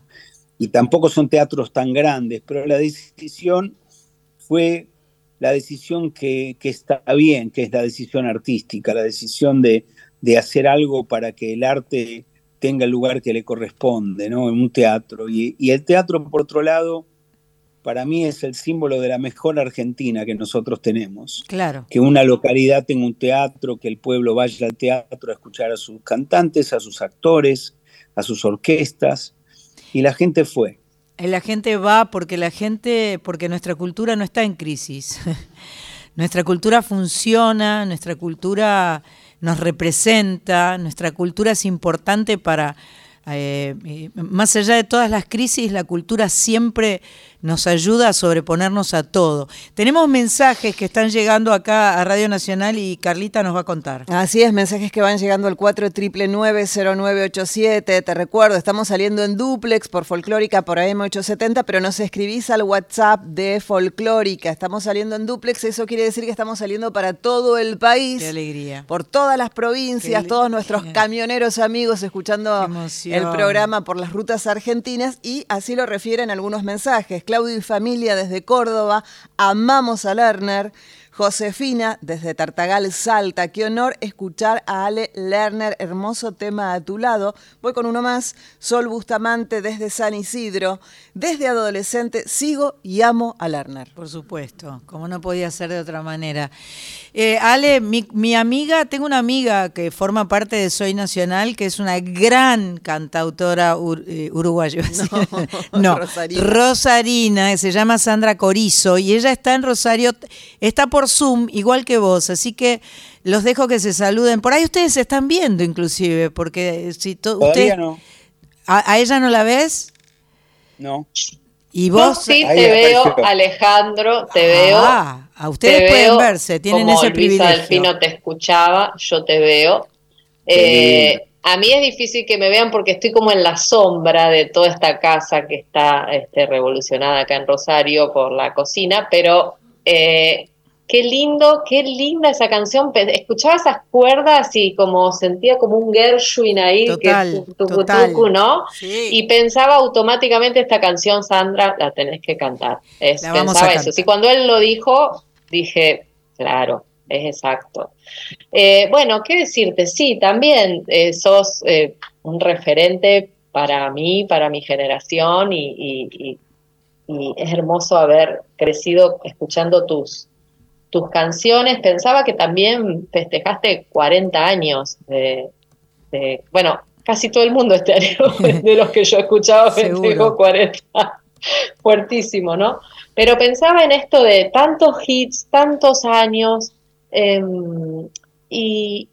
Y tampoco son teatros tan grandes, pero la decisión fue la decisión que, que está bien, que es la decisión artística, la decisión de, de, hacer algo para que el arte tenga el lugar que le corresponde, ¿no? En un teatro. Y, y el teatro, por otro lado, para mí es el símbolo de la mejor Argentina que nosotros tenemos. Claro. Que una localidad tenga un teatro, que el pueblo vaya al teatro a escuchar a sus cantantes, a sus actores, a sus orquestas, y la gente fue. La gente va porque la gente, porque nuestra cultura no está en crisis. nuestra cultura funciona, nuestra cultura nos representa, nuestra cultura es importante para eh, eh, más allá de todas las crisis, la cultura siempre nos ayuda a sobreponernos a todo. Tenemos mensajes que están llegando acá a Radio Nacional y Carlita nos va a contar. Así es, mensajes que van llegando al 4990987. Te recuerdo, estamos saliendo en duplex por Folclórica por AM870, pero nos escribís al WhatsApp de Folclórica. Estamos saliendo en duplex, eso quiere decir que estamos saliendo para todo el país. Qué alegría. Por todas las provincias, todos nuestros camioneros amigos escuchando el programa por las rutas argentinas y así lo refieren algunos mensajes. Claudio y familia desde Córdoba, amamos a Lerner. Josefina, desde Tartagal, Salta. Qué honor escuchar a Ale Lerner, hermoso tema a tu lado. Voy con uno más. Sol Bustamante, desde San Isidro. Desde adolescente sigo y amo a Lerner. Por supuesto, como no podía ser de otra manera. Eh, Ale, mi, amiga, tengo una amiga que forma parte de Soy Nacional, que es una gran cantautora eh, uruguaya. No, Rosarina. Rosarina, que se llama Sandra Corizo, y ella está en Rosario, está por Zoom, igual que vos, así que los dejo que se saluden. Por ahí ustedes se están viendo inclusive, porque si usted, no. ¿A, ella no la ves? No. ¿Y vos? sí te veo, Alejandro, te veo. Ah, a ustedes pueden verse, tienen ese privilegio. Luisa Delfino te escuchaba, yo te veo. Eh, a mí es difícil que me vean porque estoy como en la sombra de toda esta casa que está este, revolucionada acá en Rosario por la cocina, pero eh, qué lindo, qué linda esa canción. Escuchaba esas cuerdas y como sentía como un Gershwin ahí, total, que ¿no? Y pensaba automáticamente esta canción, Sandra, la tenés que cantar. Es, pensaba eso. Y cuando él lo dijo, dije, claro, es exacto. Eh, bueno, ¿qué decirte? Sí, también eh, sos eh, un referente para mí, para mi generación y, es hermoso haber crecido escuchando tus, tus canciones. Pensaba que también festejaste 40 años de, bueno, casi todo el mundo este año de los que yo escuchaba festejó 40. Fuertísimo, ¿no? Pero pensaba en esto de tantos hits, tantos años, Em, y,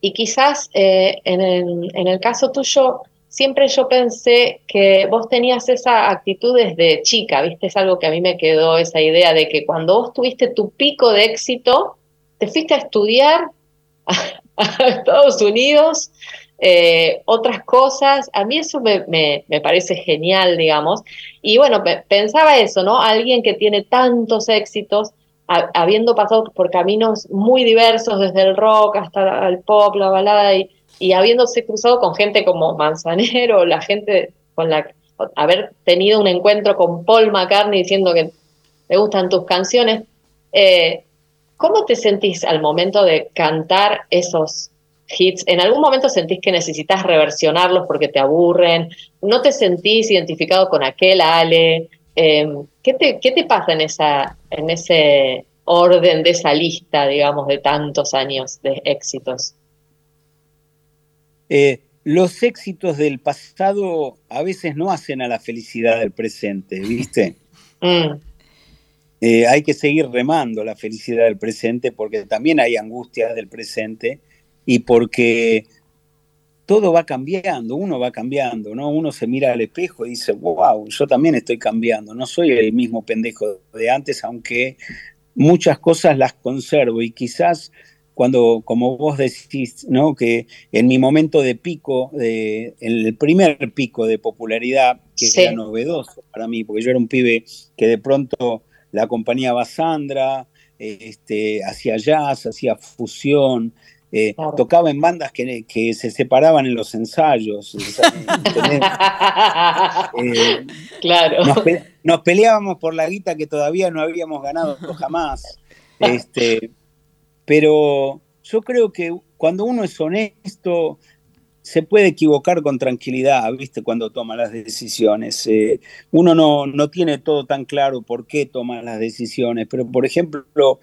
y, quizás eh, en, el, en, el, caso tuyo, siempre yo pensé que vos tenías esa actitud desde chica, ¿viste? Es algo que a mí me quedó esa idea de que cuando vos tuviste tu pico de éxito, te fuiste a estudiar a, Estados Unidos, eh, otras cosas. A mí eso me, me, me, parece genial, digamos. Y bueno, pensaba eso, ¿no? Alguien que tiene tantos éxitos habiendo pasado por caminos muy diversos, desde el rock hasta el pop, la balada, y, y habiéndose cruzado con gente como Manzanero, la gente con la haber tenido un encuentro con Paul McCartney diciendo que te gustan tus canciones, eh, ¿cómo te sentís al momento de cantar esos hits? ¿En algún momento sentís que necesitas reversionarlos porque te aburren? ¿No te sentís identificado con aquel Ale? Eh, ¿qué, te, ¿Qué te pasa en, esa, en ese orden de esa lista, digamos, de tantos años de éxitos? Eh, los éxitos del pasado a veces no hacen a la felicidad del presente, ¿viste? Mm. Eh, hay que seguir remando la felicidad del presente porque también hay angustias del presente y porque todo va cambiando, uno va cambiando, ¿no? Uno se mira al espejo y dice, wow, yo también estoy cambiando, no soy el mismo pendejo de antes, aunque muchas cosas las conservo y quizás cuando, como vos decís, ¿no? Que en mi momento de pico, de, el primer pico de popularidad, que era novedoso para mí, porque yo era un pibe que de pronto la acompañaba Sandra, este, hacía jazz, hacía fusión, eh, tocaba en bandas que, que, se separaban en los ensayos. Eh, claro. Nos, peleábamos por la guita que todavía no habíamos ganado jamás. Este, pero yo creo que cuando uno es honesto, se puede equivocar con tranquilidad, ¿viste? Cuando toma las decisiones. Eh, uno no, no tiene todo tan claro por qué toma las decisiones, pero por ejemplo,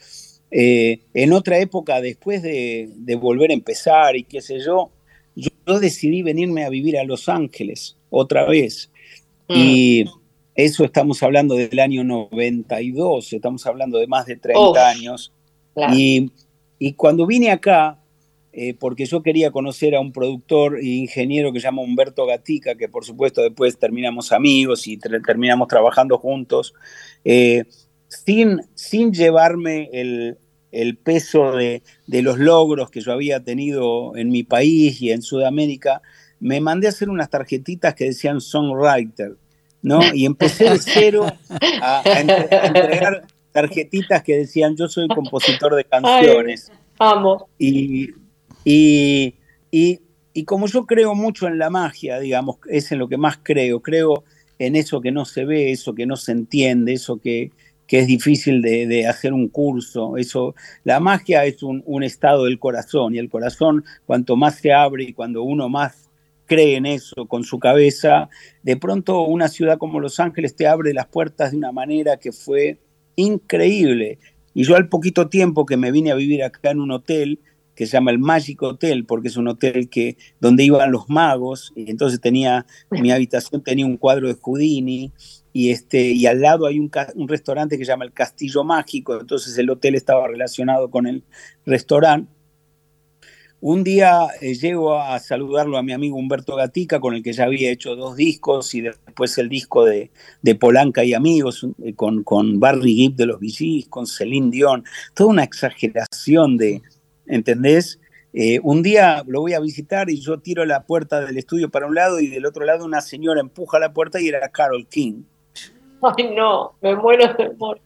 eh, en otra época, después de, volver a empezar y qué sé yo, yo, decidí venirme a vivir a Los Ángeles otra vez. Mm. Y eso estamos hablando del año 92, estamos hablando de más de 30 años. Y, cuando vine acá, eh, porque yo quería conocer a un productor e ingeniero que se llama Humberto Gatica, que por supuesto después terminamos amigos y terminamos trabajando juntos. Eh, sin, sin llevarme el, peso de, los logros que yo había tenido en mi país y en Sudamérica, me mandé a hacer unas tarjetitas que decían songwriter, ¿no? Y empecé de cero a, entregar tarjetitas que decían yo soy compositor de canciones. amo. Y, y, y, y, como yo creo mucho en la magia, digamos, es en lo que más creo, creo en eso que no se ve, eso que no se entiende, eso que, que es difícil de, hacer un curso. Eso, la magia es un, un, estado del corazón y el corazón cuanto más se abre y cuando uno más cree en eso con su cabeza, de pronto una ciudad como Los Ángeles te abre las puertas de una manera que fue increíble. Y yo al poquito tiempo que me vine a vivir acá en un hotel, que se llama el Magic Hotel, porque es un hotel que, donde iban los magos, y entonces tenía, mi habitación tenía un cuadro de Houdini, y, este, y al lado hay un, un restaurante que se llama el Castillo Mágico, entonces el hotel estaba relacionado con el restaurante. Un día eh, llego a saludarlo a mi amigo Humberto Gatica, con el que ya había hecho dos discos, y después el disco de, de Polanca y Amigos, eh, con, con Barry Gibb de los VGs, con Celine Dion, toda una exageración de, ¿entendés? Eh, un día lo voy a visitar y yo tiro la puerta del estudio para un lado y del otro lado una señora empuja la puerta y era Carol King. Ay, no, me muero de amor.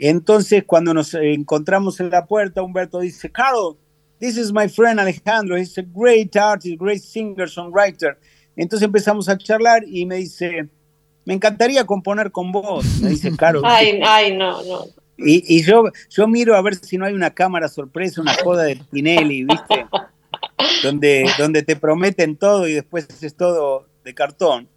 Entonces, cuando nos encontramos en la puerta, Humberto dice, Carol, this is my friend Alejandro, he's a great artist, great singer, songwriter. Entonces empezamos a charlar y me dice, me encantaría componer con vos, me dice Carol. ay, ay, no, no. Y, yo, yo miro a ver si no hay una cámara sorpresa, una joda de Pinelli, ¿viste? Donde, donde te prometen todo y después es todo de cartón.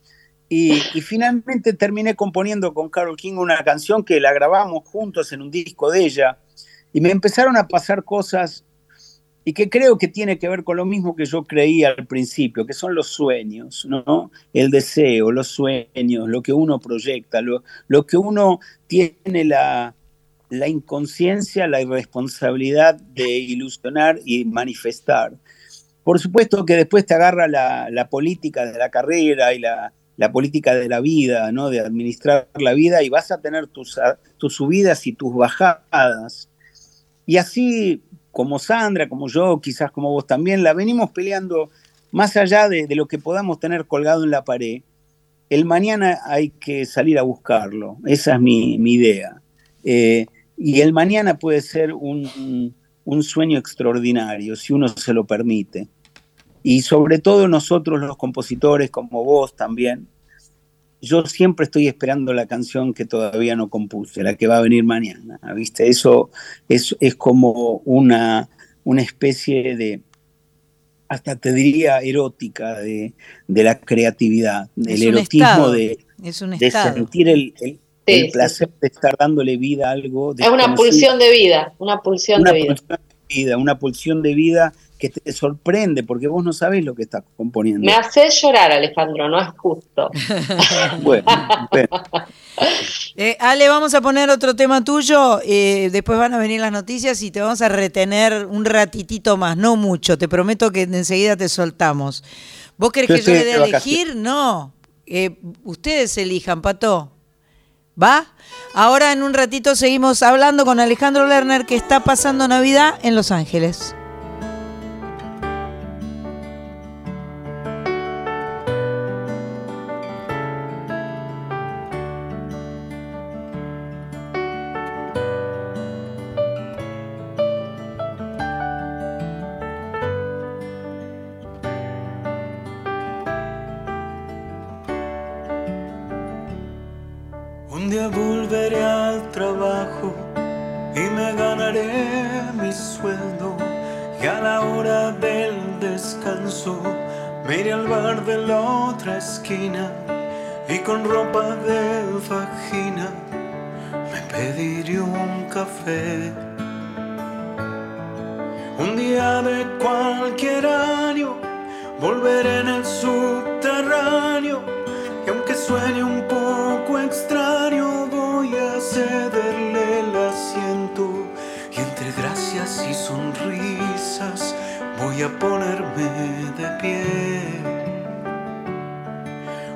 Y, finalmente terminé componiendo con Carol King una canción que la grabamos juntos en un disco de ella. Y me empezaron a pasar cosas y que creo que tiene que ver con lo mismo que yo creía al principio, que son los sueños, ¿no? El deseo, los sueños, lo que uno proyecta, lo, lo que uno tiene la, la inconsciencia, la irresponsabilidad de ilusionar y manifestar. Por supuesto que después te agarra la, política de la carrera y la, política de la vida, ¿no? de administrar la vida, y vas a tener tus, tus subidas y tus bajadas. Y así como Sandra, como yo, quizás como vos también, la venimos peleando más allá de, lo que podamos tener colgado en la pared. El mañana hay que salir a buscarlo, esa es mi, idea. Eh, y el mañana puede ser un, sueño extraordinario, si uno se lo permite. Y sobre todo nosotros los compositores, como vos también, yo siempre estoy esperando la canción que todavía no compuse, la que va a venir mañana, ¿viste? Eso es, es como una, una especie de, hasta te diría erótica, de, la creatividad, del erotismo de, de sentir el, el placer de estar dándole vida a algo. Es una pulsión de vida, una pulsión de vida. Pulsión de vida. Una pulsión de vida que te sorprende porque vos no sabés lo que estás componiendo. Me haces llorar, Alejandro, no es justo. bueno, eh, Ale, vamos a poner otro tema tuyo, eh, después van a venir las noticias y te vamos a retener un ratitito más, no mucho, te prometo que enseguida te soltamos. ¿Vos querés que yo le dé a elegir? No, eh, ustedes elijan, Pato. ¿Va? Ahora en un ratito seguimos hablando con Alejandro Lerner que está pasando Navidad en Los Ángeles.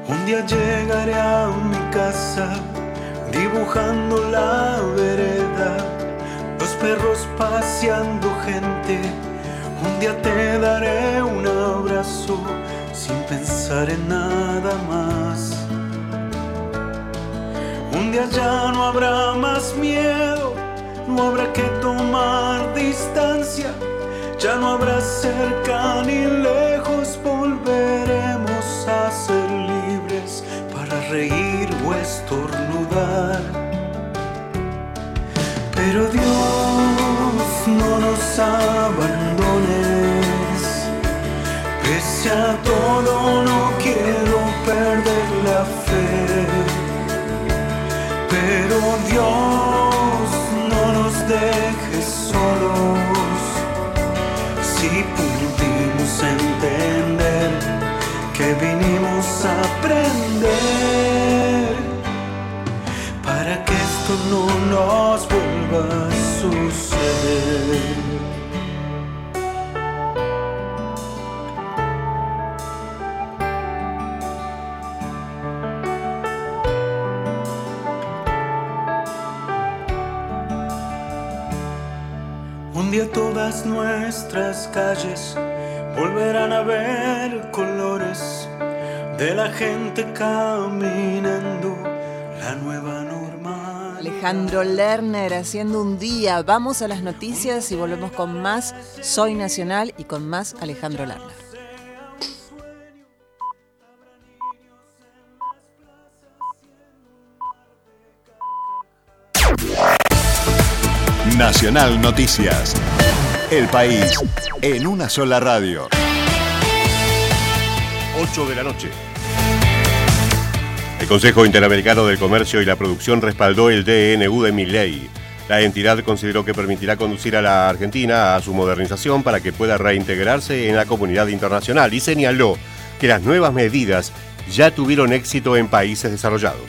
Un día llegaré a mi casa dibujando la vereda, los perros paseando gente. Un día te daré un abrazo sin pensar en nada más. Un día ya no habrá más miedo, no habrá que tomar distancia, ya no habrá cerca ni lejos, volveremos a ser reír o estornudar. Pero Dios no nos abandones, pese a todo no quiero perder la fe. Pero Dios no nos dejes aprender para que esto no nos vuelva a suceder. Un día todas nuestras calles volverán a ver colores de la gente caminando la nueva normal. Alejandro Lerner haciendo un día. Vamos a las noticias y volvemos con más Soy Nacional y con más Alejandro Lerner. Nacional Noticias. El país en una sola radio. 8 de la noche. El Consejo Interamericano del Comercio y la Producción respaldó el DNU de Milley. La entidad consideró que permitirá conducir a la Argentina a su modernización para que pueda reintegrarse en la comunidad internacional y señaló que las nuevas medidas ya tuvieron éxito en países desarrollados.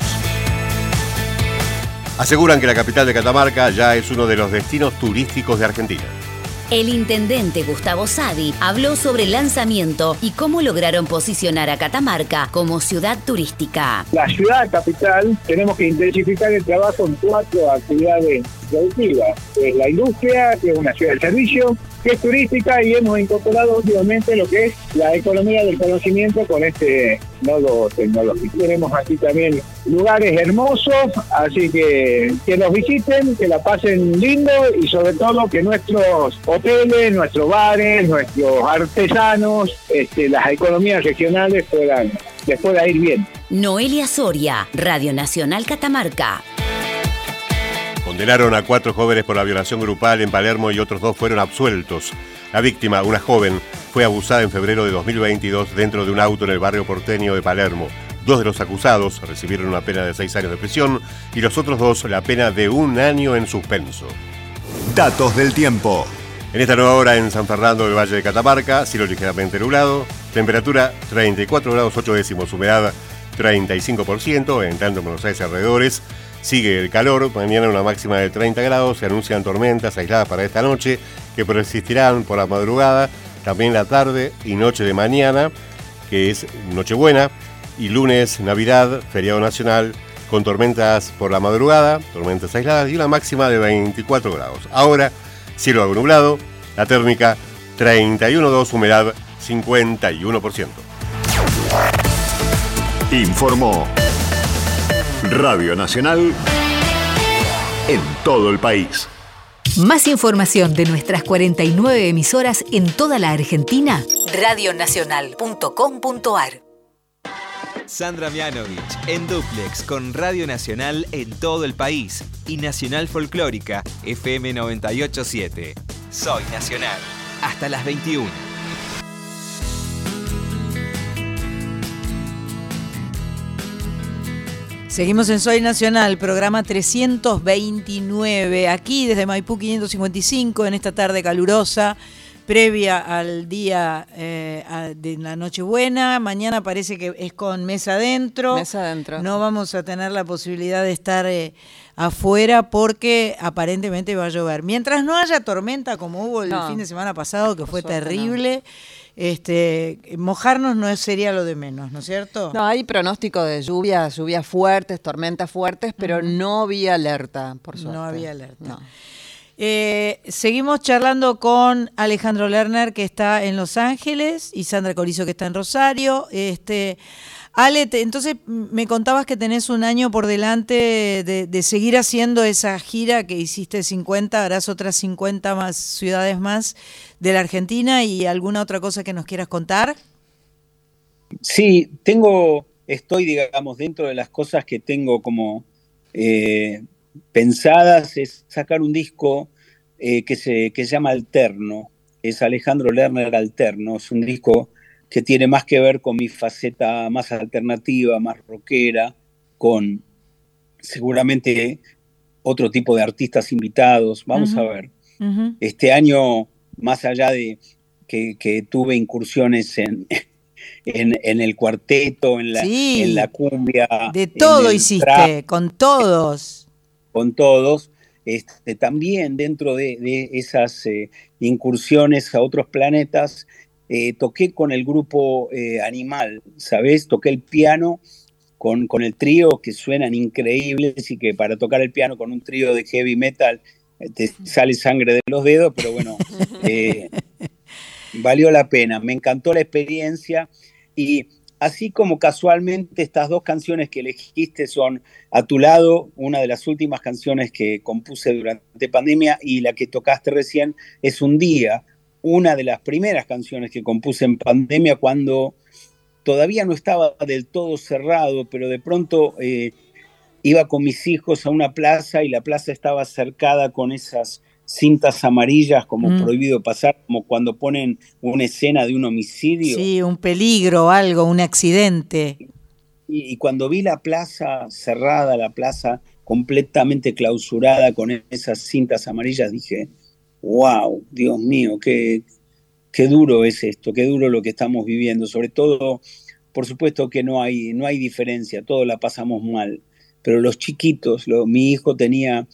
Aseguran que la capital de Catamarca ya es uno de los destinos turísticos de Argentina. El intendente Gustavo Sadi habló sobre el lanzamiento y cómo lograron posicionar a Catamarca como ciudad turística. La ciudad capital tenemos que intensificar el trabajo en cuatro actividades productivas. Es la industria, que es una ciudad de servicio, que es turística y hemos incorporado últimamente lo que es la economía del conocimiento con este nodo tecnológico. Tenemos aquí también lugares hermosos, así que que nos visiten, que la pasen lindo y sobre todo que nuestros hoteles, nuestros bares, nuestros artesanos, este, las economías regionales puedan, les pueda ir bien. Noelia Soria, Radio Nacional Catamarca. Condenaron a cuatro jóvenes por la violación grupal en Palermo y otros dos fueron absueltos. La víctima, una joven, fue abusada en febrero de 2022 dentro de un auto en el barrio porteño de Palermo. Dos de los acusados recibieron una pena de seis años de prisión y los otros dos la pena de un año en suspenso. Datos del tiempo. En esta nueva hora en San Fernando del Valle de Catamarca, cielo ligeramente nublado, temperatura 34 grados 8 décimos, humedad 35%, en tanto en Buenos Aires alrededores. Sigue el calor, mañana una máxima de 30 grados, se anuncian tormentas aisladas para esta noche que persistirán por la madrugada, también la tarde y noche de mañana, que es Nochebuena, y lunes, Navidad, feriado nacional, con tormentas por la madrugada, tormentas aisladas y una máxima de 24 grados. Ahora, cielo algo nublado, la térmica 31,2, humedad 51%. Informó Radio Nacional en todo el país. Más información de nuestras 49 emisoras en toda la Argentina, radionacional.com.ar. Sandra Mianovich en Duplex con Radio Nacional en todo el país y Nacional Folclórica FM 987. Soy Nacional. Hasta las 21. Seguimos en Soy Nacional, programa 329, aquí desde Maipú 555, en esta tarde calurosa, previa al día eh, a- de la Nochebuena. Mañana parece que es con mesa adentro. Mesa adentro. No vamos a tener la posibilidad de estar eh, afuera porque aparentemente va a llover. Mientras no haya tormenta como hubo el No. fin de semana pasado, que fue no. Este, mojarnos no sería lo de menos, ¿no es cierto? No, hay pronóstico de lluvias, lluvias fuertes, tormentas fuertes, pero no había alerta, por suerte. No había alerta. No. Eh, seguimos charlando con Alejandro Lerner, que está en Los Ángeles, y Sandra Corizo, que está en Rosario. Este, Ale, entonces me contabas que tenés un año por delante de, de seguir haciendo esa gira que hiciste 50, harás otras 50 más ciudades más de la Argentina y alguna otra cosa que nos quieras contar. Sí, tengo, estoy, digamos, dentro de las cosas que tengo como eh, pensadas es sacar un disco eh, que, se, que se llama Alterno. Es Alejandro Lerner Alterno. Es un disco que tiene más que ver con mi faceta más alternativa, más rockera, con seguramente otro tipo de artistas invitados. Vamos a ver. Este año, más allá de que, tuve incursiones en, en, el cuarteto, en la, en la cumbia. De todo hiciste, con todos. Con todos. Este, también dentro de, esas eh, incursiones a otros planetas, eh, toqué con el grupo eh, Animal, ¿sabes? Toqué el piano con, con, el trío que suenan increíbles y que para tocar el piano con un trío de heavy metal te sale sangre de los dedos, pero bueno, valió la pena. Me encantó la experiencia y así como casualmente estas dos canciones que elegiste son A tu lado, una de las últimas canciones que compuse durante pandemia y la que tocaste recién es Un día, una de las primeras canciones que compuse en pandemia cuando todavía no estaba del todo cerrado, pero de pronto eh, iba con mis hijos a una plaza y la plaza estaba cercada con esas cintas amarillas como mm. prohibido pasar, como cuando ponen una escena de un homicidio. Sí, un peligro, algo, un accidente. Y, cuando vi la plaza cerrada, la plaza completamente clausurada con esas cintas amarillas, dije, wow, Dios mío, qué, qué duro es esto, qué duro lo que estamos viviendo. Sobre todo, por supuesto que no hay, no hay diferencia, todos la pasamos mal. Pero los chiquitos, lo, mi hijo tenía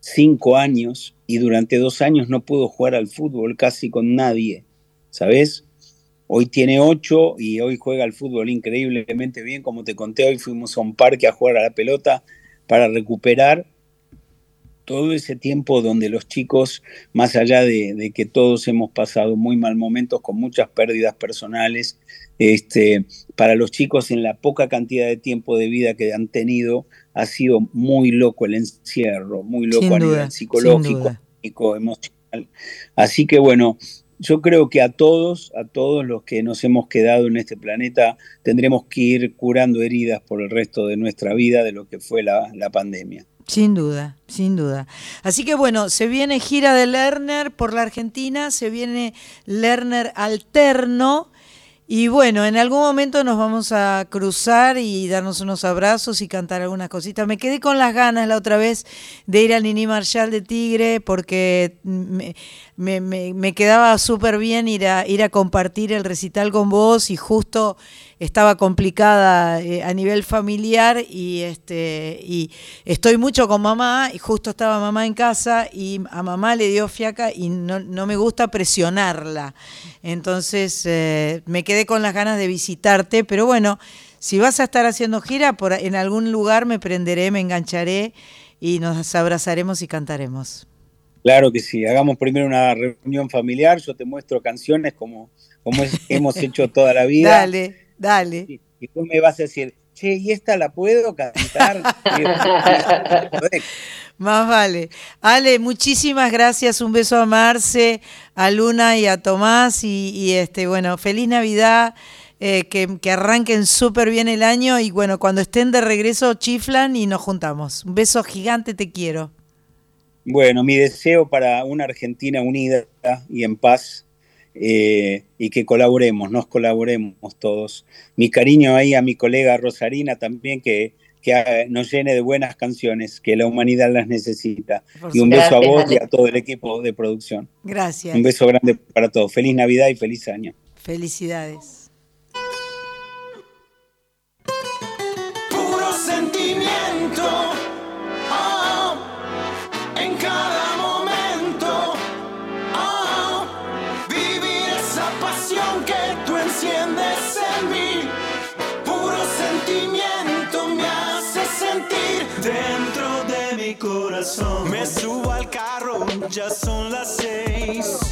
cinco años y durante dos años no pudo jugar al fútbol casi con nadie, ¿sabes? Hoy tiene ocho y hoy juega al fútbol increíblemente bien. Como te conté, hoy fuimos a un parque a jugar a la pelota para recuperar todo ese tiempo donde los chicos, más allá de, que todos hemos pasado muy mal momentos con muchas pérdidas personales, este, para los chicos en la poca cantidad de tiempo de vida que han tenido, ha sido muy loco el encierro, muy loco a nivel psicológico, emocional. Así que bueno, yo creo que a todos, a todos los que nos hemos quedado en este planeta, tendremos que ir curando heridas por el resto de nuestra vida de lo que fue la, la pandemia. Sin duda, sin duda. Así que bueno, se viene gira de Lerner por la Argentina, se viene Lerner alterno y bueno, en algún momento nos vamos a cruzar y darnos unos abrazos y cantar algunas cositas. Me quedé con las ganas la otra vez de ir al Nini Marshall de Tigre porque me, me, quedaba súper bien ir a, ir a compartir el recital con vos y justo estaba complicada eh, a nivel familiar y este y estoy mucho con mamá y justo estaba mamá en casa y a mamá le dio fiaca y no, no me gusta presionarla. Entonces eh, me quedé con las ganas de visitarte, pero bueno, si vas a estar haciendo gira, por, en algún lugar me prenderé, me engancharé y nos abrazaremos y cantaremos. Claro que sí, hagamos primero una reunión familiar, yo te muestro canciones como, como hemos hecho toda la vida. Dale. Dale. Y, tú me vas a decir, che, ¿y esta la puedo cantar? Más vale. Ale, muchísimas gracias. Un beso a Marce, a Luna y a Tomás. Y, este, bueno, feliz Navidad. Eh, que, que, arranquen súper bien el año. Y bueno, cuando estén de regreso, chiflan y nos juntamos. Un beso gigante, te quiero. Bueno, mi deseo para una Argentina unida y en paz eh, y que colaboremos, nos colaboremos todos. Mi cariño ahí a mi colega Rosarina también, que, que nos llene de buenas canciones, que la humanidad las necesita. y un beso a vos y a todo el equipo de producción. Gracias. Un beso grande para todos. Feliz Navidad y feliz año. Felicidades. Ya son las seis.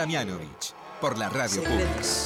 Con Sandra Mianovich, por la radio pública.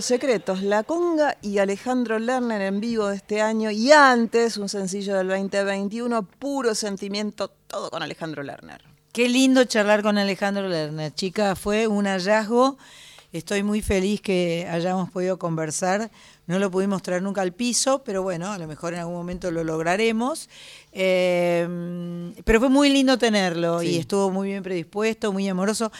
Secretos, La Conga y Alejandro Lerner en vivo de este año y antes un sencillo del 2021, Puro Sentimiento, todo con Alejandro Lerner. Qué lindo charlar con Alejandro Lerner, chica, fue un hallazgo. Estoy muy feliz que hayamos podido conversar. No lo pudimos traer nunca al piso, pero bueno, a lo mejor en algún momento lo lograremos. Eh, pero fue muy lindo tenerlo y estuvo muy bien predispuesto, muy amoroso.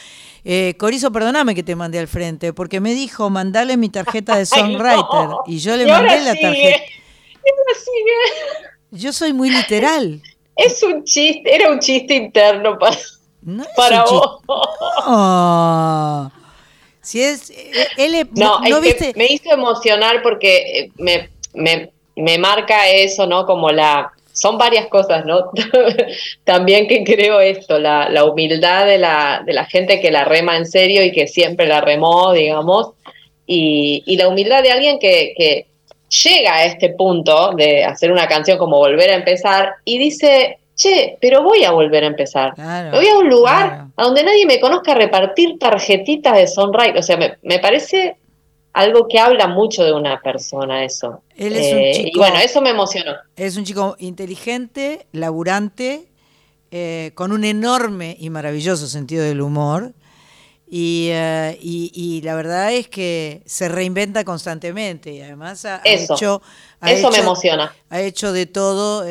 Eh, Corizo, perdóname que te mandé al frente, porque me dijo, mandale mi tarjeta de songwriter. Y yo le mandé la tarjeta. Yo soy muy literal. Es un chiste, era un chiste interno para, para vos. No. Si es, eh, él no, me hizo emocionar porque me, me, me marca eso, ¿no? Como la, son varias cosas, ¿no? También que creo esto, la, la humildad de la, de la, gente que la rema en serio y que siempre la remó, digamos, y, y la humildad de alguien que, que, llega a este punto de hacer una canción como Volver a empezar y dice, che, pero voy a volver a empezar. me voy a un lugar a donde nadie me conozca a repartir tarjetitas de Sunrise. O sea, me, me parece algo que habla mucho de una persona eso. Él es un Eh, chico, y bueno, eso me emocionó. Es un chico inteligente, laburante, eh, con un enorme y maravilloso sentido del humor. Y, eh, y- y la verdad es que se reinventa constantemente y además ha, hecho... ha eso me emociona. Ha hecho de todo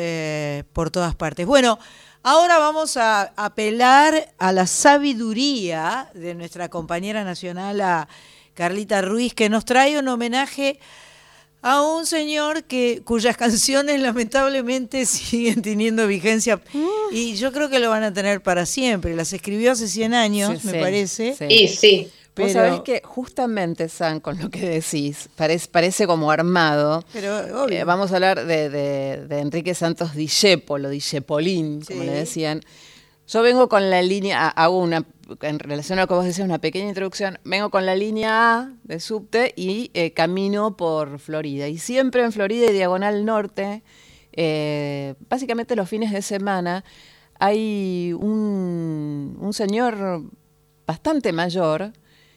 por todas partes. Bueno, ahora vamos a apelar a la sabiduría de nuestra compañera nacional, a Carlita Ruiz, que nos trae un homenaje a un señor que cuyas canciones lamentablemente siguen teniendo vigencia y yo creo que lo van a tener para siempre. Las escribió hace 100 años, Sí, me sí, parece. sí. Y sí. Vos Pero- sabés que justamente, San, con lo que decís, parece, parece como armado. Pero obvio. Eh, vamos a hablar de, de- de Enrique Santos Discepolo, Discepolín, como le decían. Yo vengo con la línea, hago una, en relación a lo que vos decías, una pequeña introducción, vengo con la línea A de subte y eh, camino por Florida. Y siempre en Florida y Diagonal Norte, eh, básicamente los fines de semana, hay un, un señor bastante mayor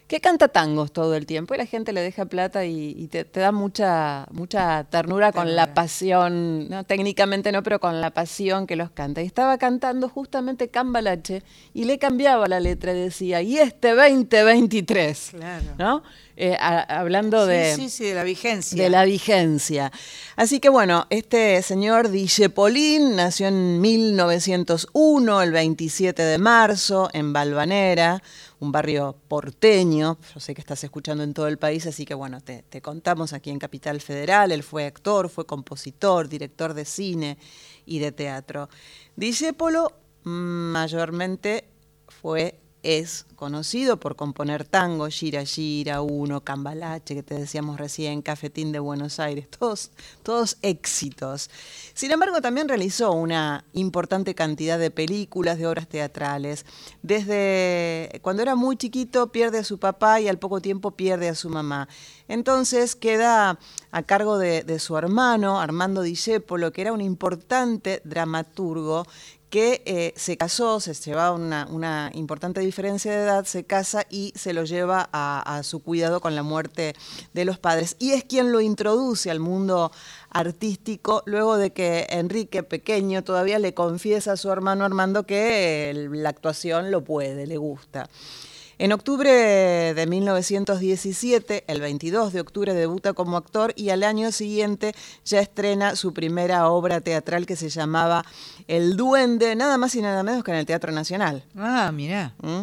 que canta tangos todo el tiempo y la gente le deja plata y, y te, te da mucha, mucha ternura con la pasión, no técnicamente no, pero con la pasión que los canta. Y estaba cantando justamente Cambalache y le cambiaba la letra y decía, y este 2023, Claro. ¿no? Eh, a- hablando Sí, de... sí, sí, de la vigencia. De la vigencia. Así que bueno, este señor Dijepolín nació en 1901, el 27 de marzo, en Balvanera, un barrio porteño. Yo sé que estás escuchando en todo el país, así que bueno, te, te contamos aquí en Capital Federal. Él fue actor, fue compositor, director de cine y de teatro. Dijépolo mayormente fue es conocido por componer tango, Gira Gira, Uno, Cambalache, que te decíamos recién, Cafetín de Buenos Aires, todos, todos éxitos. Sin embargo, también realizó una importante cantidad de películas, de obras teatrales. Desde cuando era muy chiquito pierde a su papá y al poco tiempo pierde a su mamá. Entonces queda a cargo de, su hermano, Armando Discépolo, que era un importante dramaturgo que eh, se casó, se llevaba una, importante diferencia de edad, se casa y se lo lleva a, a su cuidado con la muerte de los padres. Y es quien lo introduce al mundo artístico luego de que Enrique pequeño todavía le confiesa a su hermano Armando que eh, la actuación lo puede, le gusta. En octubre de 1917, el 22 de octubre, debuta como actor y al año siguiente ya estrena su primera obra teatral que se llamaba El Duende, nada más y nada menos que en el Teatro Nacional. Ah, mirá. ¿Mm?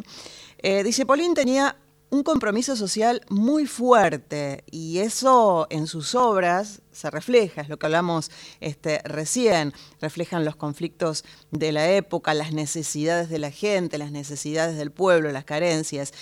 Eh, dice, Paulín tenía un compromiso social muy fuerte y eso en sus obras se refleja, es lo que hablamos este, recién, reflejan los conflictos de la época, las necesidades de la gente, las necesidades del pueblo, las carencias.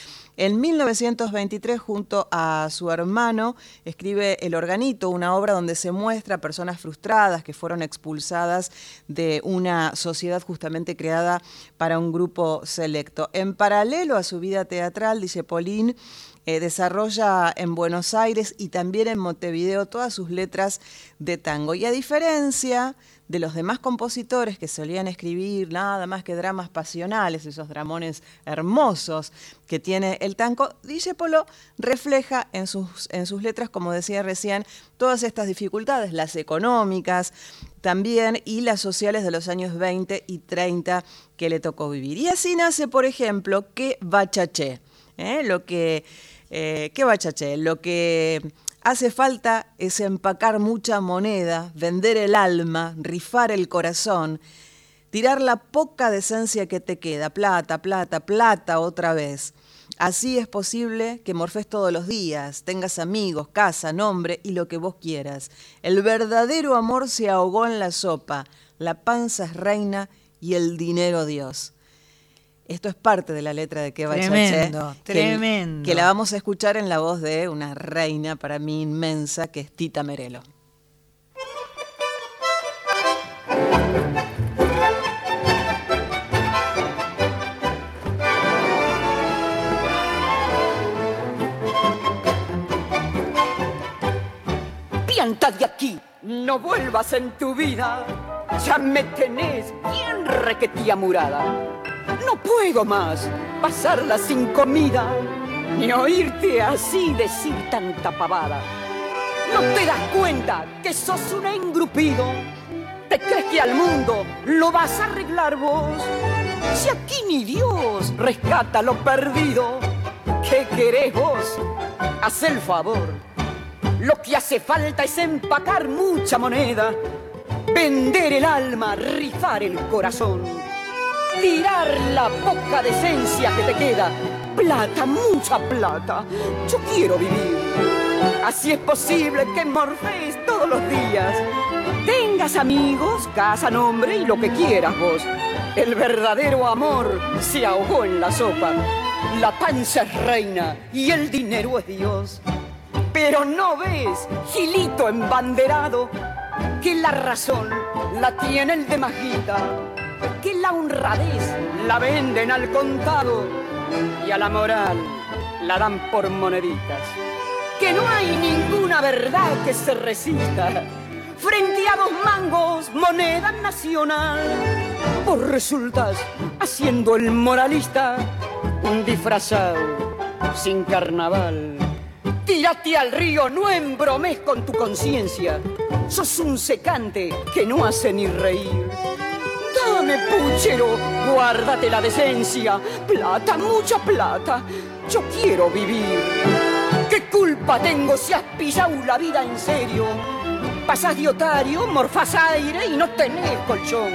En 1923, junto a su hermano, escribe El Organito, una obra donde se muestra a personas frustradas que fueron expulsadas de una sociedad justamente creada para un grupo selecto. En paralelo a su vida teatral, dice Pauline, Eh, desarrolla en Buenos Aires y también en Montevideo todas sus letras de tango. Y a diferencia de los demás compositores que solían escribir nada más que dramas pasionales, esos dramones hermosos que tiene el tango, Polo refleja en sus, en sus letras, como decía recién, todas estas dificultades, las económicas también y las sociales de los años 20 y 30 que le tocó vivir. Y así nace, por ejemplo, que bachaché, ¿eh? lo que, eh, que bachaché, lo que Hace falta es empacar mucha moneda, vender el alma, rifar el corazón, tirar la poca decencia que te queda, plata, plata, plata otra vez. Así es posible que morfes todos los días, tengas amigos, casa, nombre y lo que vos quieras. El verdadero amor se ahogó en la sopa, la panza es reina y el dinero Dios. Esto es parte de la letra de Keba Tremendo, que, tremendo. Que la vamos a escuchar en la voz de una reina para mí inmensa, que es Tita Merelo. Pianta de aquí, no vuelvas en tu vida. Ya me tenés bien requetía murada no puedo más pasarla sin comida, ni oírte así decir tanta pavada. ¿No te das cuenta que sos un engrupido? ¿Te crees que al mundo lo vas a arreglar vos? Si aquí ni Dios rescata lo perdido, ¿qué querés vos? Haz el favor. Lo que hace falta es empacar mucha moneda, vender el alma, rifar el corazón tirar la poca decencia que te queda. Plata, mucha plata. Yo quiero vivir. Así es posible que morfees todos los días. Tengas amigos, casa, nombre y lo que quieras vos. El verdadero amor se ahogó en la sopa. La panza es reina y el dinero es Dios. Pero no ves, Gilito embanderado, que la razón la tiene el de Majita que la honradez la venden al contado y a la moral la dan por moneditas. Que no hay ninguna verdad que se resista frente a dos mangos, moneda nacional. Por resultas haciendo el moralista un disfrazado sin carnaval. Tírate al río, no embromes con tu conciencia. Sos un secante que no hace ni reír. Dame, puchero, guárdate la decencia. Plata, mucha plata. Yo quiero vivir. ¿Qué culpa tengo si has pillado la vida en serio? Pasás de otario, morfás aire y no tenés colchón.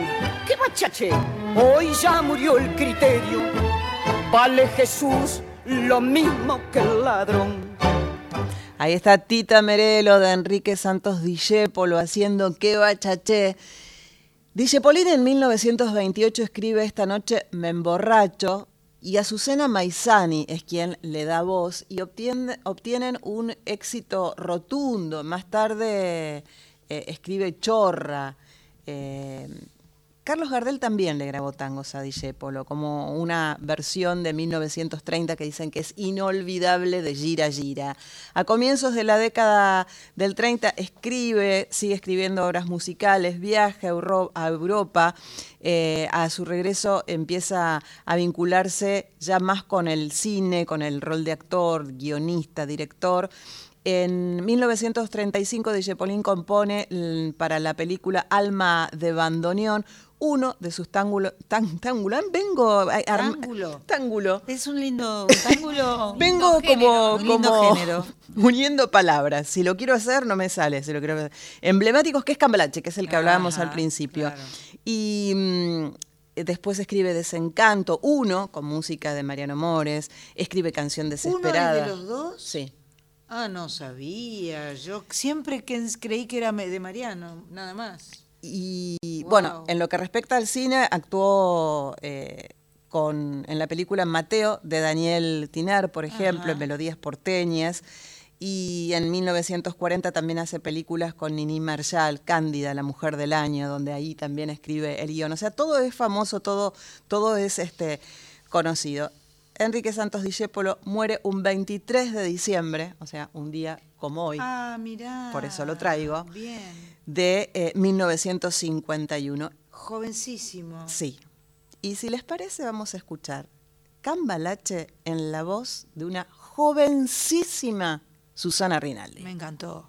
¿Qué bachache? Hoy ya murió el criterio. Vale Jesús lo mismo que el ladrón. Ahí está Tita Merelo de Enrique Santos Discépolo haciendo qué bachaché. Dice en 1928 escribe Esta noche me emborracho y Azucena Maizani es quien le da voz y obtienen un éxito rotundo. Más tarde eh, escribe Chorra. Eh, Carlos Gardel también le grabó tangos a Polo, como una versión de 1930 que dicen que es inolvidable de Gira Gira. A comienzos de la década del 30 escribe, sigue escribiendo obras musicales, viaja a Europa, eh, a su regreso empieza a vincularse ya más con el cine, con el rol de actor, guionista, director. En 1935 Dijepolín compone para la película Alma de Bandoneón uno de sus tángulos. Tan, vengo. Tángulo. Tángulo. Es un lindo tángulo. vengo como, como uniendo palabras. Si lo quiero hacer, no me sale. Si lo quiero Emblemáticos, que es Cambalache, que es el que hablábamos al principio. Y. Mm, después escribe Desencanto, uno, con música de Mariano Mores, escribe Canción Desesperada. ¿Uno de los dos? Sí. Ah, no sabía. Yo siempre creí que era de Mariano, nada más. Y bueno, en lo que respecta al cine, actuó eh, con, en la película Mateo de Daniel Tinar, por ejemplo, en Melodías Porteñas. Y en 1940 también hace películas con Nini Marshall, Cándida, la mujer del año, donde ahí también escribe el guion. O sea, todo es famoso, todo, todo es este, conocido. Enrique Santos Discépolo muere un 23 de diciembre, o sea, un día como hoy. Ah, mirá. Por eso lo traigo. Bien. De eh, 1951. Jovencísimo. Sí. Y si les parece, vamos a escuchar Cambalache en la voz de una jovencísima Susana Rinaldi. Me encantó.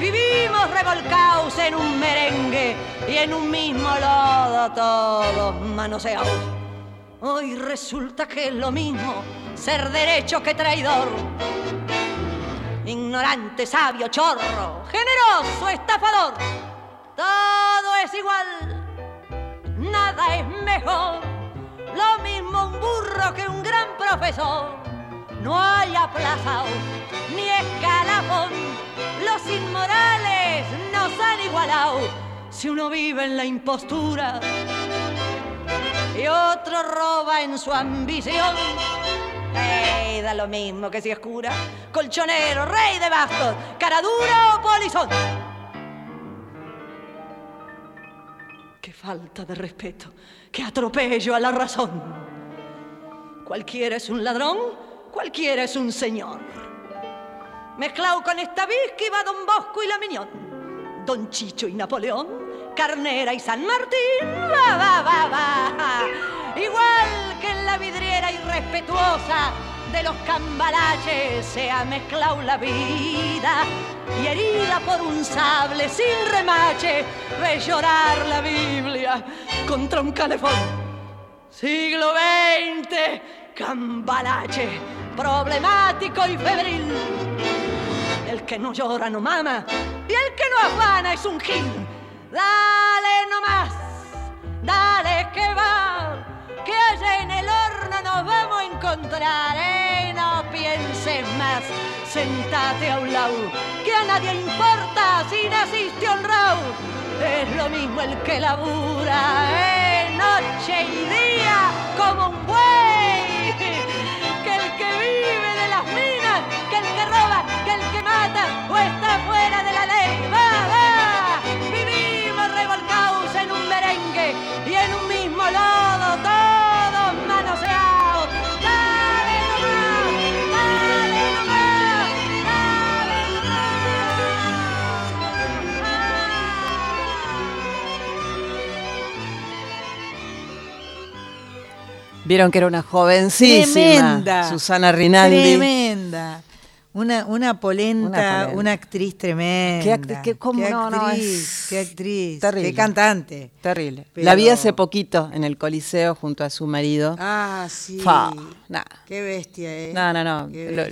Vivimos revolcados en un merengue y en un mismo lodo todos manoseados. Hoy resulta que es lo mismo ser derecho que traidor. Ignorante, sabio, chorro, generoso, estafador. Todo es igual, nada es mejor. Lo mismo un burro que un gran profesor. No hay aplazado ni escalafón. Los inmorales nos han igualado. Si uno vive en la impostura y otro roba en su ambición. Ey, da lo mismo que si es cura, colchonero, rey de bastos, cara dura o polizón. Qué falta de respeto, qué atropello a la razón. Cualquiera es un ladrón, cualquiera es un señor. Mezclado con esta que va Don Bosco y la Miñón, Don Chicho y Napoleón, Carnera y San Martín, va, va, va, va. Igual que en la vidriera irrespetuosa de los cambalaches se ha mezclado la vida y herida por un sable sin remache ve llorar la Biblia contra un calefón. Siglo XX, cambalache, problemático y febril. El que no llora no mama y el que no afana es un gil. Dale nomás, dale que va, que allá en el horno nos vamos a encontrar. Eh, no pienses más, sentate a un lado, que a nadie importa si naciste honrado. Es lo mismo el que labura, eh, noche y día como un buey, o está fuera de la ley. Va, va, vivimos revolcados en un merengue y en un mismo lodo, todos manoseados. Dale nomás, dale nomás, dale Vieron que era una jovencísima Tremenda. Susana Rinaldi. Tremenda. Una, una, polenta, Una actriz tremenda. Qué actriz, qué- cómo Qué no, no, actriz, es qué actriz, terrible. qué cantante. Terrible. Pero- La vi hace poquito en el Coliseo junto a su marido. Ah, sí. Nah. Qué bestia, ¿eh? No, no, no. Qué Lo,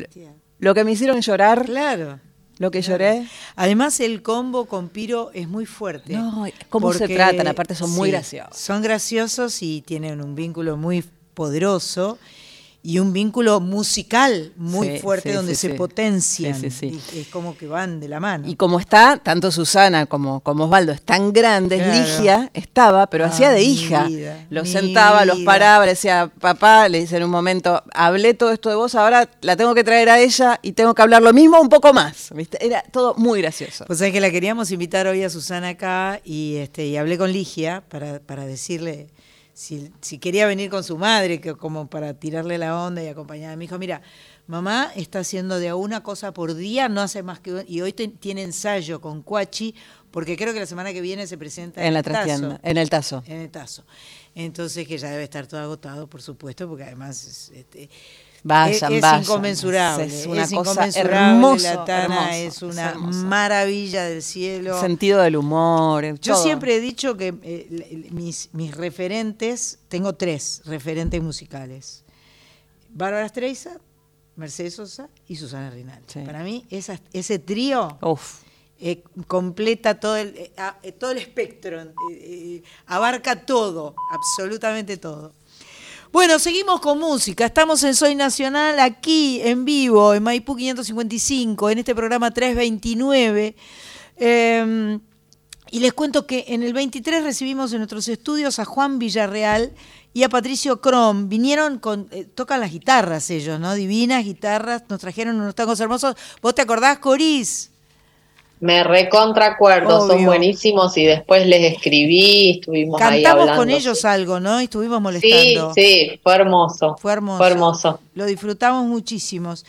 lo que me hicieron llorar. Claro. Lo que lloré. Además, el combo con Piro es muy fuerte. No, cómo se tratan, aparte son muy graciosos. Son graciosos y tienen un vínculo muy poderoso y un vínculo musical muy Sí, fuerte sí, donde sí, se potencian. Sí, sí, Y es como que van de la mano. Y como está, tanto Susana como, como Osvaldo están grandes, Claro. Ligia estaba, pero Ah, hacía de hija. vida, los sentaba, los paraba, le decía, papá, le dice en un momento, hablé todo esto de vos, ahora la tengo que traer a ella y tengo que hablar lo mismo un poco más. ¿viste? Era todo muy gracioso. Pues es que la queríamos invitar hoy a Susana acá y este y hablé con Ligia para, para decirle si, si quería venir con su madre, que como para tirarle la onda y acompañarla. Me dijo, mira, mamá está haciendo de a una cosa por día, no hace más que... Y hoy te- tiene ensayo con Cuachi, porque creo que la semana que viene se presenta En la trastienda, en el tazo. En el tazo. Entonces que ya debe estar todo agotado, por supuesto, porque además es, este, Vayan, es, es vayan. inconmensurable. Es una cosa inconmensurable, hermoso, La Tana hermoso, es es una hermoso. maravilla del cielo. Sentido del humor. Yo todo. siempre he dicho que eh, mis, mis referentes, tengo tres referentes musicales. Bárbara Streisand, Mercedes Sosa y Susana Rinaldi. Para mí esas- ese trío eh, completa todo el, eh, todo el espectro, abarca todo, absolutamente todo. Bueno, seguimos con música. Estamos en Soy Nacional aquí en vivo, en Maipú 555, en este programa 329. Em, y les cuento que en el 23 recibimos en nuestros estudios a Juan Villarreal y a Patricio Crom. Vinieron con, eh, tocan las guitarras ellos, ¿no? Divinas guitarras, nos trajeron unos tangos hermosos. ¿Vos te acordás, Coris? Me recontracuerdo, son buenísimos y después les escribí, estuvimos ahí hablando. Cantamos con ellos algo, ¿no? Y estuvimos molestando. Sí, sí, fue hermoso. Fue hermoso. Fue hermoso. Lo disfrutamos muchísimos.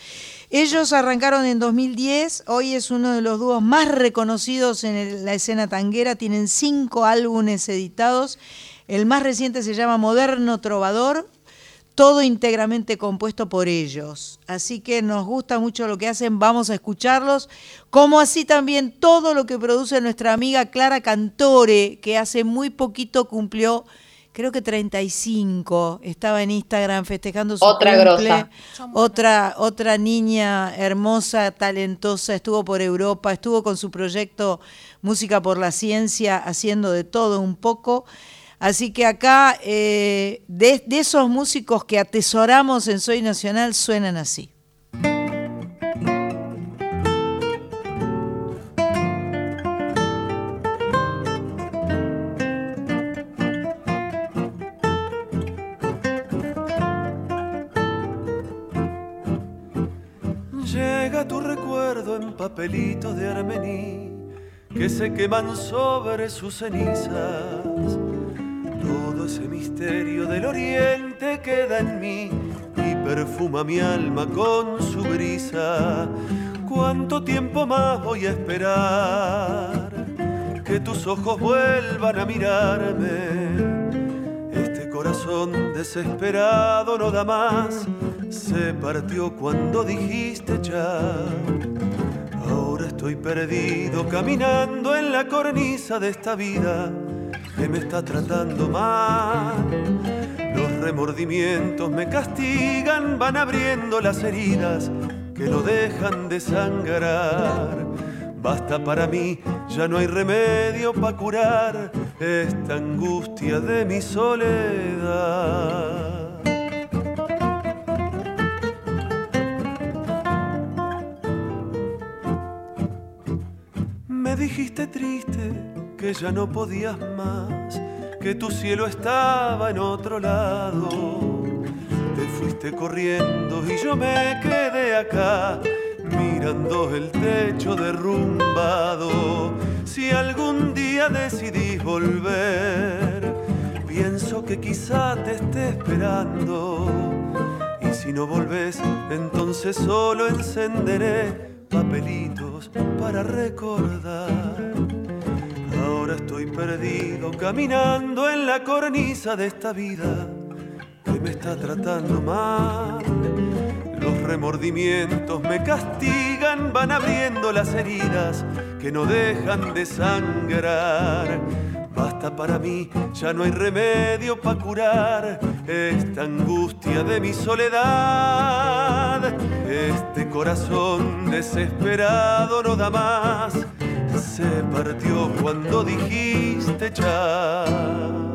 Ellos arrancaron en 2010, hoy es uno de los dúos más reconocidos en la escena tanguera, tienen cinco álbumes editados, el más reciente se llama Moderno Trovador, todo íntegramente compuesto por ellos. Así que nos gusta mucho lo que hacen, vamos a escucharlos, como así también todo lo que produce nuestra amiga Clara Cantore, que hace muy poquito cumplió creo que 35, estaba en Instagram festejando su otra cumple. Otra, otra niña hermosa, talentosa, estuvo por Europa, estuvo con su proyecto Música por la Ciencia, haciendo de todo un poco. Así que acá, eh, de esos músicos que atesoramos en Soy Nacional, suenan así. tu recuerdo en papelitos de armení que se queman sobre sus cenizas. Ese misterio del oriente queda en mí y perfuma mi alma con su brisa. ¿Cuánto tiempo más voy a esperar que tus ojos vuelvan a mirarme? Este corazón desesperado no da más se partió cuando dijiste ya. Ahora estoy perdido caminando en la cornisa de esta vida que me está tratando mal. Los remordimientos me castigan, van abriendo las heridas que no dejan de sangrar. Basta para mí, ya no hay remedio para curar esta angustia de mi soledad. Me dijiste triste que ya no podías más, que tu cielo estaba en otro lado. Te fuiste corriendo y yo me quedé acá, mirando el techo derrumbado. Si algún día decidís volver, pienso que quizá te esté esperando. Y si no volvés, entonces solo encenderé papelitos para recordar. Ahora estoy perdido caminando en la cornisa de esta vida que me está tratando mal. Los remordimientos me castigan, van abriendo las heridas que no dejan de sangrar. Basta para mí, ya no hay remedio para curar esta angustia de mi soledad. Este corazón desesperado no da más, se partió cuando dijiste ya.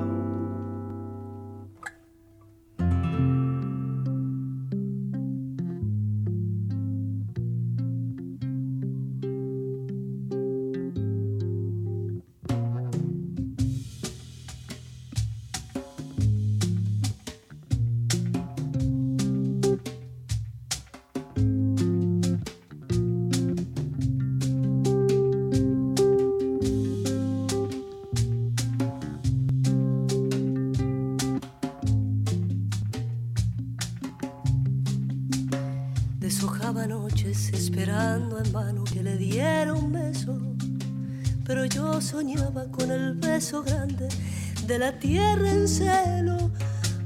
De la tierra en celo,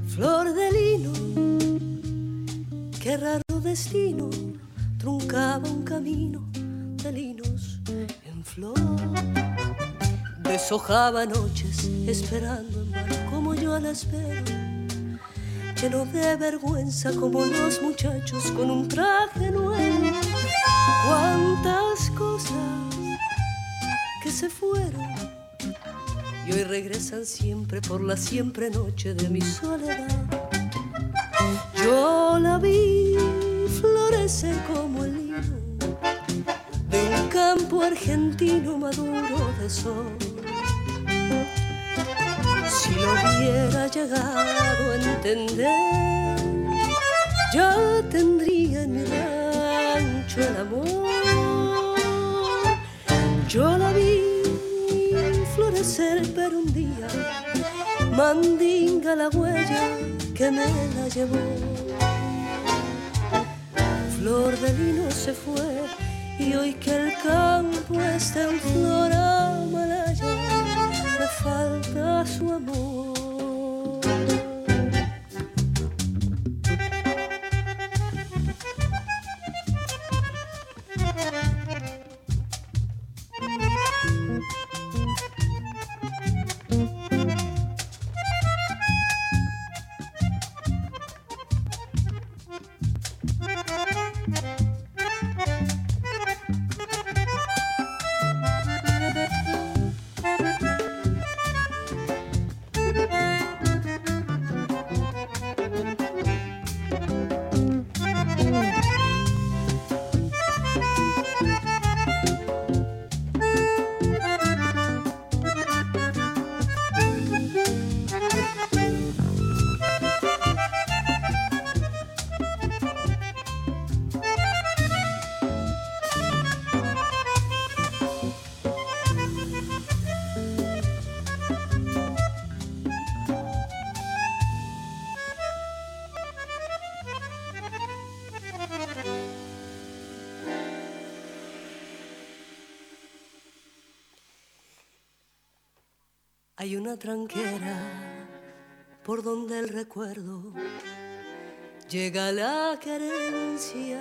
flor de lino. Qué raro destino truncaba un camino de linos en flor. Deshojaba noches esperando en como yo la espero, lleno de vergüenza como los muchachos con un traje nuevo. Cuántas cosas que se fueron y hoy regresan siempre por la siempre noche de mi soledad. Yo la vi florecer como el hilo de un campo argentino maduro de sol. Si lo hubiera llegado a entender, ya tendría en mi rancho el amor. Yo la vi florecer, pero un día mandinga la huella que me la llevó. Flor de lino se fue y hoy que el campo está en flor amarilla, me falta su amor. Por donde el recuerdo llega la querencia.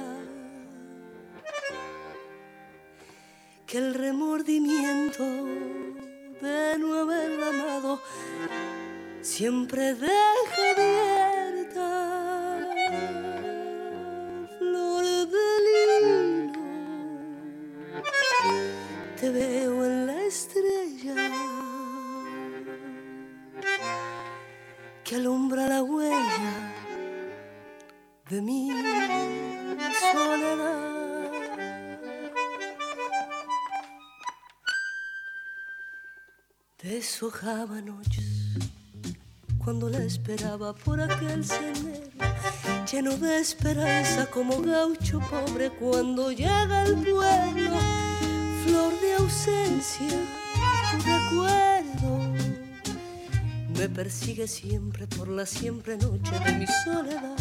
Que el remordimiento de no haber amado siempre deja Deshojaba noches cuando la esperaba por aquel sendero, lleno de esperanza como gaucho pobre cuando llega el pueblo, flor de ausencia, recuerdo me persigue siempre por la siempre noche de mi soledad.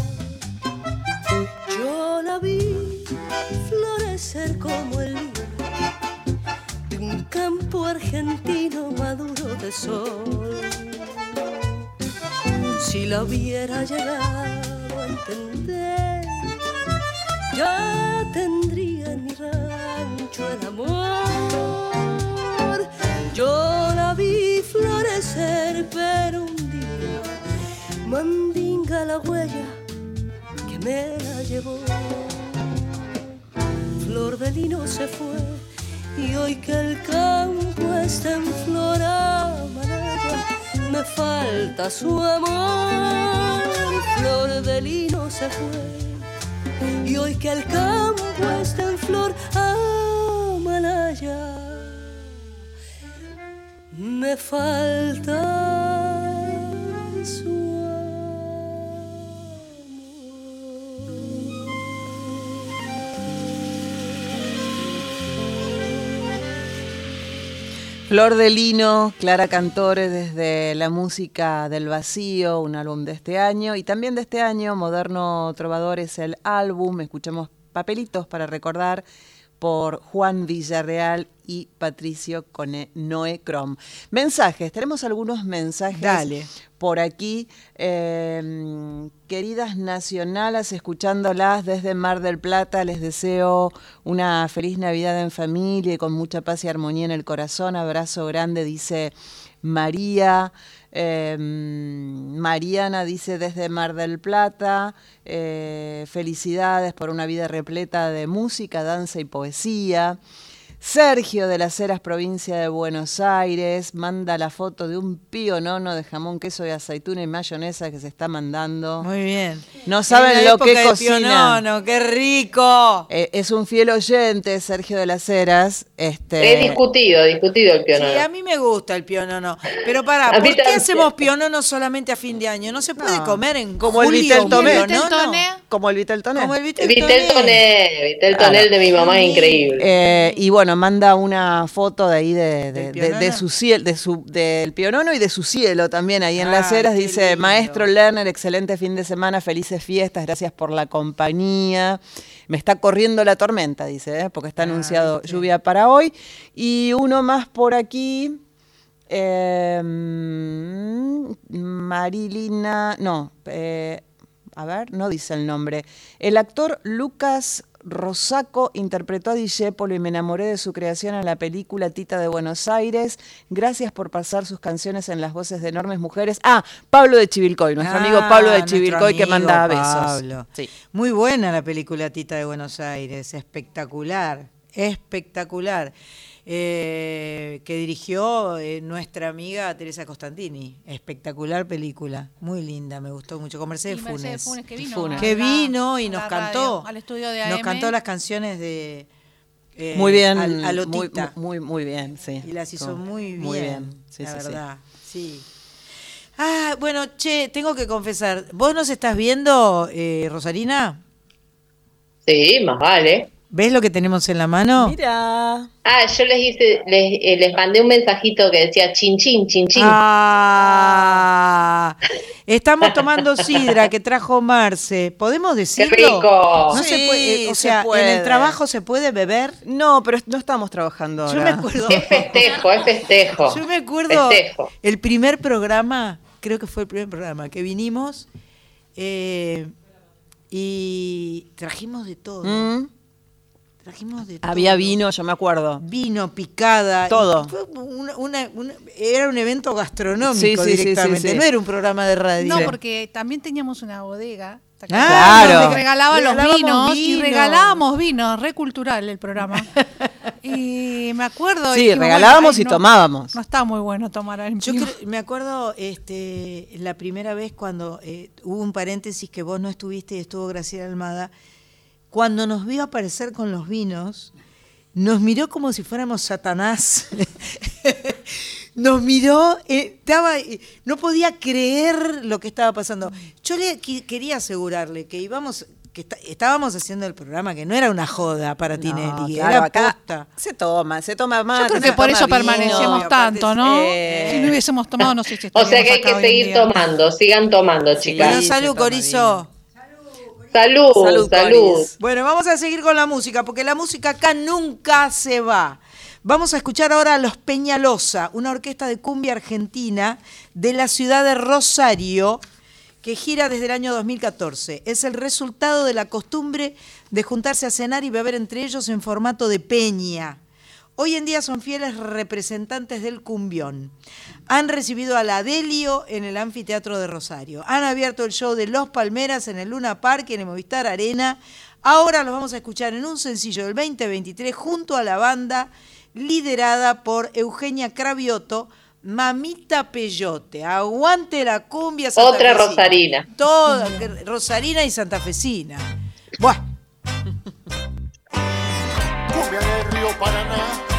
Yo la vi florecer como el un campo argentino maduro de sol. Si la hubiera llegado a entender, ya tendría en mi rancho el amor. Yo la vi florecer, pero un día mandinga la huella que me la llevó. Flor de lino se fue y hoy que el campo está en flor amarilla, me falta su amor. Flor de lino se fue y hoy que el campo está en flor amarilla me falta Flor de Lino, Clara Cantore desde la música del vacío, un álbum de este año. Y también de este año, Moderno Trovador es el álbum, escuchamos papelitos para recordar por Juan Villarreal y Patricio Cone, Noé Crom. Mensajes, tenemos algunos mensajes Dale. por aquí. Eh, queridas nacionales, escuchándolas desde Mar del Plata, les deseo una feliz Navidad en familia y con mucha paz y armonía en el corazón. Abrazo grande, dice María. Eh, Mariana dice desde Mar del Plata, eh, felicidades por una vida repleta de música, danza y poesía. Sergio de las Heras, provincia de Buenos Aires, manda la foto de un pionono de jamón, queso y aceituna y mayonesa que se está mandando. Muy bien. No saben lo que cocina. Pionono, qué rico. Eh, es un fiel oyente, Sergio de las Heras. Este... He discutido, discutido el pionono. Sí, a mí me gusta el pionono. Pero para, ¿por qué hacemos pionono solamente a fin de año? ¿No se puede No. comer en Como el julio Vitel un Toné. pionono? Como el Vitel Toné. Como el Vitel Vitel Tonel, Vitel Tonel de mi mamá es increíble. Eh, y bueno, manda una foto de ahí de, de- ¿Del de- pionono? de su cielo, de su, del pionono y de su cielo también ahí en las Ah, eras. qué Dice, lindo. maestro Lerner, excelente fin de semana, felices fiestas, gracias por la compañía. Me está corriendo la tormenta, dice, ¿eh? porque Ah, está anunciado lluvia para hoy. Y uno más por aquí. eh, Marilina, no, eh, a ver, no dice el nombre. El actor Lucas Rosaco interpretó a Discepolo y me enamoré de su creación en la película Tita de Buenos Aires. Gracias por pasar sus canciones en las voces de enormes mujeres. Ah, Pablo de Chivilcoy, nuestro amigo Pablo de Ah, Chivilcoy que amigo manda besos. Sí. Muy buena la película Tita de Buenos Aires, espectacular, espectacular. Eh, que dirigió eh, nuestra amiga Teresa Costantini. Espectacular película, muy linda, me gustó mucho. Con Mercedes Y Mercedes Funes. Funes, que vino Funes. a Que la- vino y a nos cantó. radio, al estudio de Nos AM. cantó las canciones de. eh, Muy bien, al- a muy, muy, muy bien, sí. Y las hizo muy bien. Muy bien, sí, la sí, sí. verdad, sí. Ah, bueno, che, tengo que confesar. ¿Vos nos estás viendo, eh, Rosarina? Sí, más vale. ¿Ves lo que tenemos en la mano? Mira. Ah, yo les hice, les, eh, les mandé un mensajito que decía chin chin, chin chin. Ah, estamos tomando sidra que trajo Marce. ¿Podemos decirlo? rico! No se Sí, puede, o se sea, en el trabajo se puede beber. No, pero no estamos trabajando Yo ahora. me acuerdo. Es festejo, es festejo. Yo me acuerdo Festejo. el primer programa, creo que fue el primer programa que vinimos eh, y trajimos de todo. Mm. Trajimos de Había todo. vino, yo me acuerdo. Vino, picada. Todo. y fue una- una- una- era un evento gastronómico Sí, sí, sí, sí, directamente, sí. no era un programa de radio. No, porque también teníamos una bodega. ¿te Ah? Claro. Donde regalaban los vinos y regalábamos vinos, re cultural el programa. y me acuerdo. Sí, dijimos, regalábamos y no, tomábamos. No está muy bueno tomar al Yo vino. cre- me acuerdo este, la primera vez cuando eh, hubo un paréntesis que vos no estuviste y estuvo Graciela Almada, cuando nos vio aparecer con los vinos, nos miró como si fuéramos Satanás. nos miró, eh, estaba, eh, no podía creer lo que estaba pasando. Yo le quería asegurarle que íbamos, que está- estábamos haciendo el programa, que no era una joda para Tinelli, claro, era acá posta. Se toma, se toma más. Yo creo que por eso permanecemos tanto, ¿no? si no hubiésemos tomado, no sé si O sea que hay que seguir tomando, sigan tomando, Bueno, chicas. salud, Corizo. Salud, Salud, salud. Bueno, vamos a seguir con la música, porque la música acá nunca se va. Vamos a escuchar ahora a Los Peñalosa, una orquesta de cumbia argentina de la ciudad de Rosario, que gira desde el año 2014. Es el resultado de la costumbre de juntarse a cenar y beber entre ellos en formato de peña. Hoy en día son fieles representantes del cumbión. Han recibido a la Delio en el Anfiteatro de Rosario. Han abierto el show de Los Palmeras en el Luna Park y en el Movistar Arena. Ahora los vamos a escuchar en un sencillo del 2023 junto a la banda liderada por Eugenia Cravioto, Mamita Peyote. Aguante la cumbia Otra santafesina. rosarina. Toda, rosarina y santafesina. Buah. Río Paraná.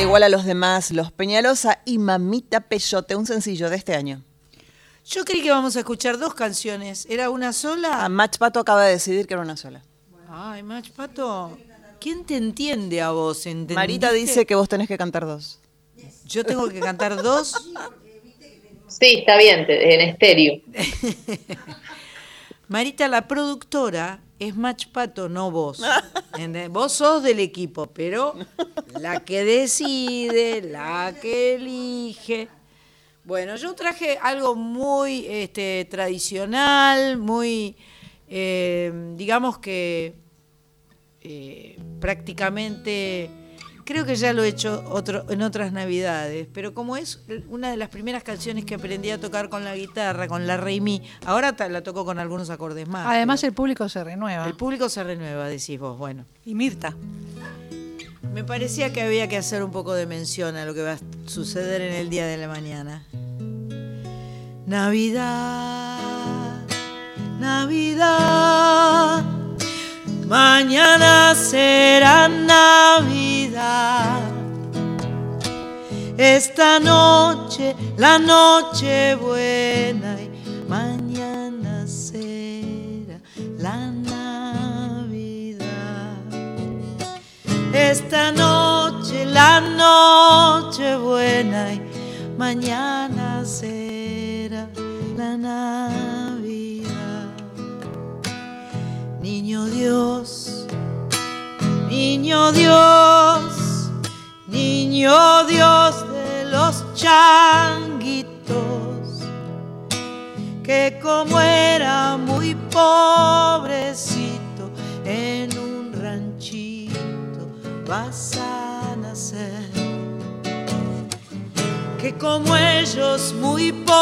Igual a los demás, Los Peñalosa y Mamita Peyote, un sencillo de este año. Yo creí que vamos a escuchar dos canciones. ¿Era una sola? Ah, Match Pato acaba de decidir que era una sola. Ay, Match Pato. ¿Quién te entiende a vos? ¿Entendiste? Marita dice que vos tenés que cantar dos. Yo tengo que cantar dos. Sí, está bien, en estéreo. Marita, la productora, es Match Pato, no vos. ¿Entendés? Vos sos del equipo, pero la que decide, la que elige. Bueno, yo traje algo muy este, tradicional, muy, eh, digamos que eh, prácticamente, creo que ya lo he hecho otro, en otras navidades, pero como es una de las primeras canciones que aprendí a tocar con la guitarra, con la Rey Mi, ahora la toco con algunos acordes más. Además el público se renueva. El público se renueva, decís vos, bueno. Y Mirta. Me parecía que había que hacer un poco de mención a lo que va a suceder en el día de la mañana. Navidad, Navidad, mañana será Navidad. Esta noche, la noche buena y mañana será la Navidad. Esta noche, la noche buena y mañana será la Navidad. Niño Dios, niño Dios, niño Dios de los changuitos, que como era muy pobrecito en un ranchito vas a nacer. Que como ellos muy pobrecito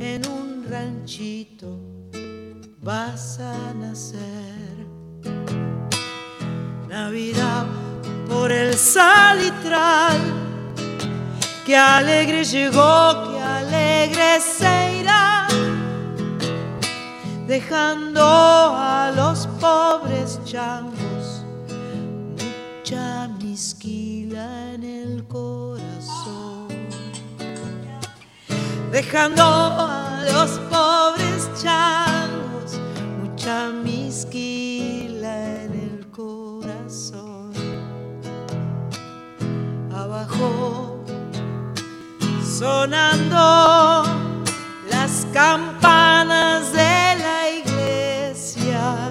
en un ranchito vas a nacer. Navidad por el salitral, que alegre llegó, que alegre se irá, dejando a los pobres changos mucha misquila en el corazón. dejando a los pobres changos mucha misquila Sonando las campanas de la iglesia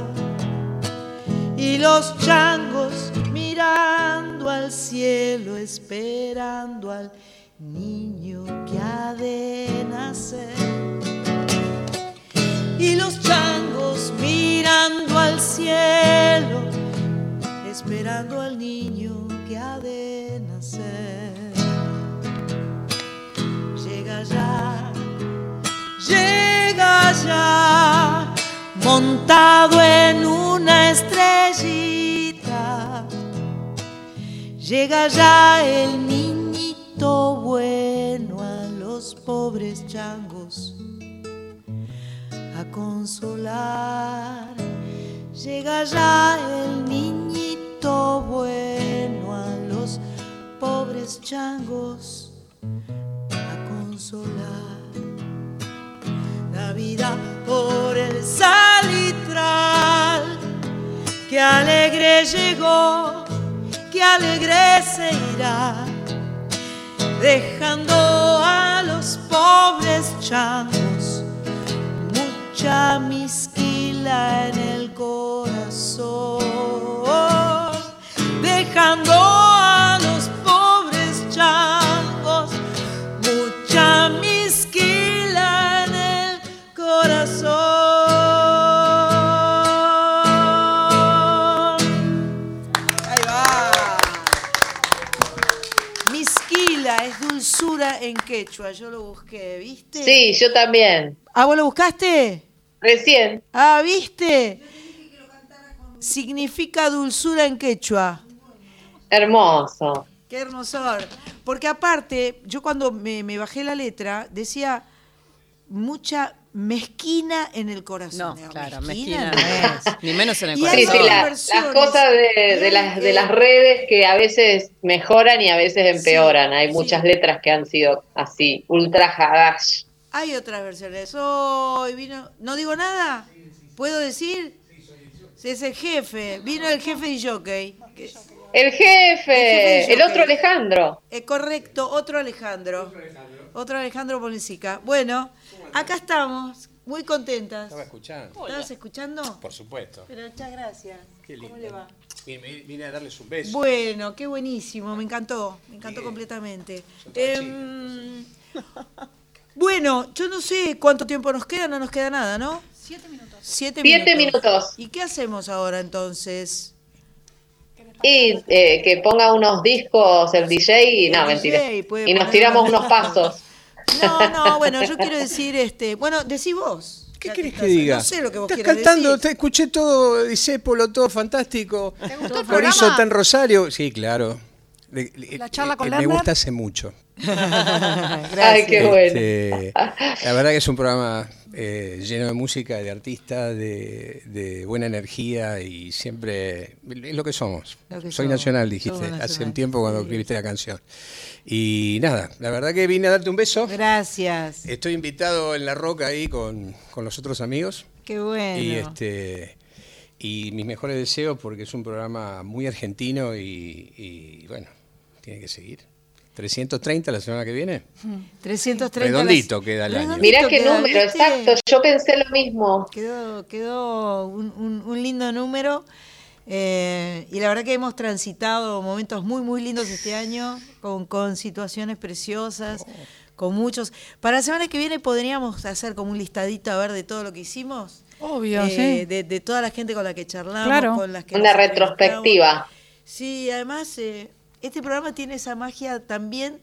y los changos mirando al cielo esperando al niño que ha de nacer. Y los changos mirando al cielo, esperando al niño que ha de Llega ya, llega ya, montado en una estrellita. Llega ya el niñito bueno a los pobres changos a consolar. Llega ya el niñito bueno a pobres changos a consolar. Navidad por el salitral, que alegre llegó, que alegre se irá, dejando a los pobres changos mucha misquila en el corazón, dejando en quechua, yo lo busqué, ¿viste? Sí, yo también. ¿Ah, vos lo buscaste? Recién. Ah, ¿viste? Significa dulzura en quechua. Hermoso. Qué hermosor. Porque aparte, yo cuando me, me bajé la letra, decía mucha mezquina en el corazón. No, claro, mezquina mezquina no es. Ni menos en el Y corazón. Sí, sí, la- las cosas de, de las, de las redes que a veces mejoran y a veces empeoran. Hay muchas letras que han sido así, ultra hadash. Hay otras versiones. Hoy vino. ¿No digo nada? ¿Puedo decir? Sí, Es el jefe. Vino el jefe y jockey. que- El jefe, El jefe el, otro. Alejandro. Eh, correcto, otro Alejandro. Otro Alejandro Polisica. Bueno, acá estamos, muy contentas. Estaba escuchando. ¿Estabas escuchando? Por supuesto. Pero muchas gracias. Qué ¿Cómo lindo. le va? Vine, vine a darles un beso. Bueno, qué buenísimo, me encantó, me encantó Bien. completamente. Em, bueno, yo no sé cuánto tiempo nos queda, no nos queda nada, ¿no? Siete minutos. Siete, Siete minutos. ¿Y qué hacemos ahora entonces? Y eh, que ponga unos discos el DJ y no, mentira. Y nos tiramos unos pasos. No, no, bueno, yo quiero decir, este, bueno, decí vos. ¿Qué querés que diga? No sé lo que vos Estás cantando, decir. te escuché todo, Disépolo, todo fantástico. ¿Te gustó el Florizo programa? tan Rosario. Sí, claro. La charla con eh, Me gusta hace mucho. Ay, qué bueno. Este, la verdad que es un programa eh, lleno de música, de artistas, de, de buena energía y siempre es lo que somos. Lo que Soy somos. nacional, dijiste, hace un tiempo cuando escribiste la canción. Y nada, la verdad que vine a darte un beso. Gracias. Estoy invitado en La Roca ahí con, con los otros amigos. Qué bueno. Y este y mis mejores deseos porque es un programa muy argentino y, y, bueno, tiene que seguir. 330 la semana que viene. 330. Redondito las- queda el año. Redondito Mirá qué número, ¿viste? exacto. Yo pensé lo mismo. Quedó, quedó un, un- un lindo número. eh, y la verdad que hemos transitado momentos muy, muy lindos este año, con, con situaciones preciosas, Oh. con muchos. Para la semana que viene podríamos hacer como un listadito a ver de todo lo que hicimos. Obvio, eh, sí. de, de toda la gente con la que charlamos, Claro. con las que Una retrospectiva. Sí, además eh, este programa tiene esa magia también,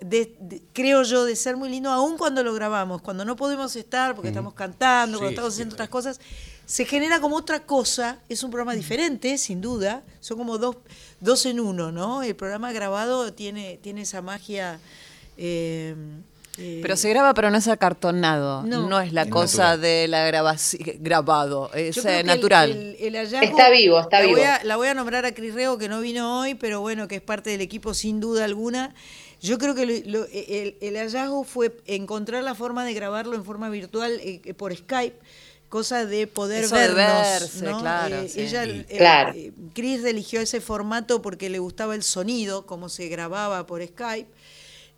de, de- creo yo, de ser muy lindo, aun cuando lo grabamos, cuando no podemos estar porque estamos cantando, cuando Sí, estamos sí, haciendo otras cosas, se genera como otra cosa, es un programa diferente, sin duda, son como dos, dos en uno, ¿no? El programa grabado tiene, tiene esa magia eh, pero se graba, pero no es acartonado. No, es la cosa de la grabación grabado, es eh, natural. está vivo, está la vivo. Voy a, la voy a nombrar a Cris Rego, que no vino hoy, pero bueno, que es parte del equipo sin duda alguna. Yo creo que el, hallazgo fue encontrar la forma de grabarlo en forma virtual eh, por Skype cosa de poder vernos, claro, eh, ella, Cris eligió ese formato porque le gustaba el sonido, como se grababa por Skype.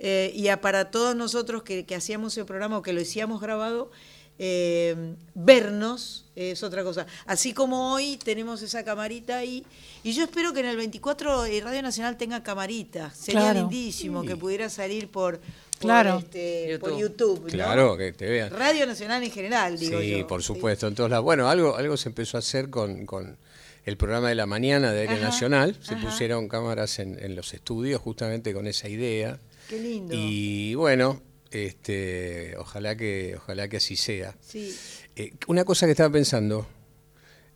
Eh, y para todos nosotros que, hacíamos el programa o que lo hacíamos grabado, eh, vernos es otra cosa. Así como hoy tenemos esa camarita ahí, y yo espero que en el 24 eh, Radio Nacional tenga camarita. Sería lindísimo que pudiera salir por, claro. Este, YouTube. por YouTube. Claro, que te vean. Radio Nacional en general, digo sí, yo. por supuesto. En todos Bueno, algo, algo se empezó a hacer con, con el programa de la mañana de Aire Nacional. Se pusieron cámaras en, en los estudios justamente con esa idea. Qué lindo. Y bueno, este, ojalá que, ojalá que así sea. Sí. Eh, una cosa que estaba pensando,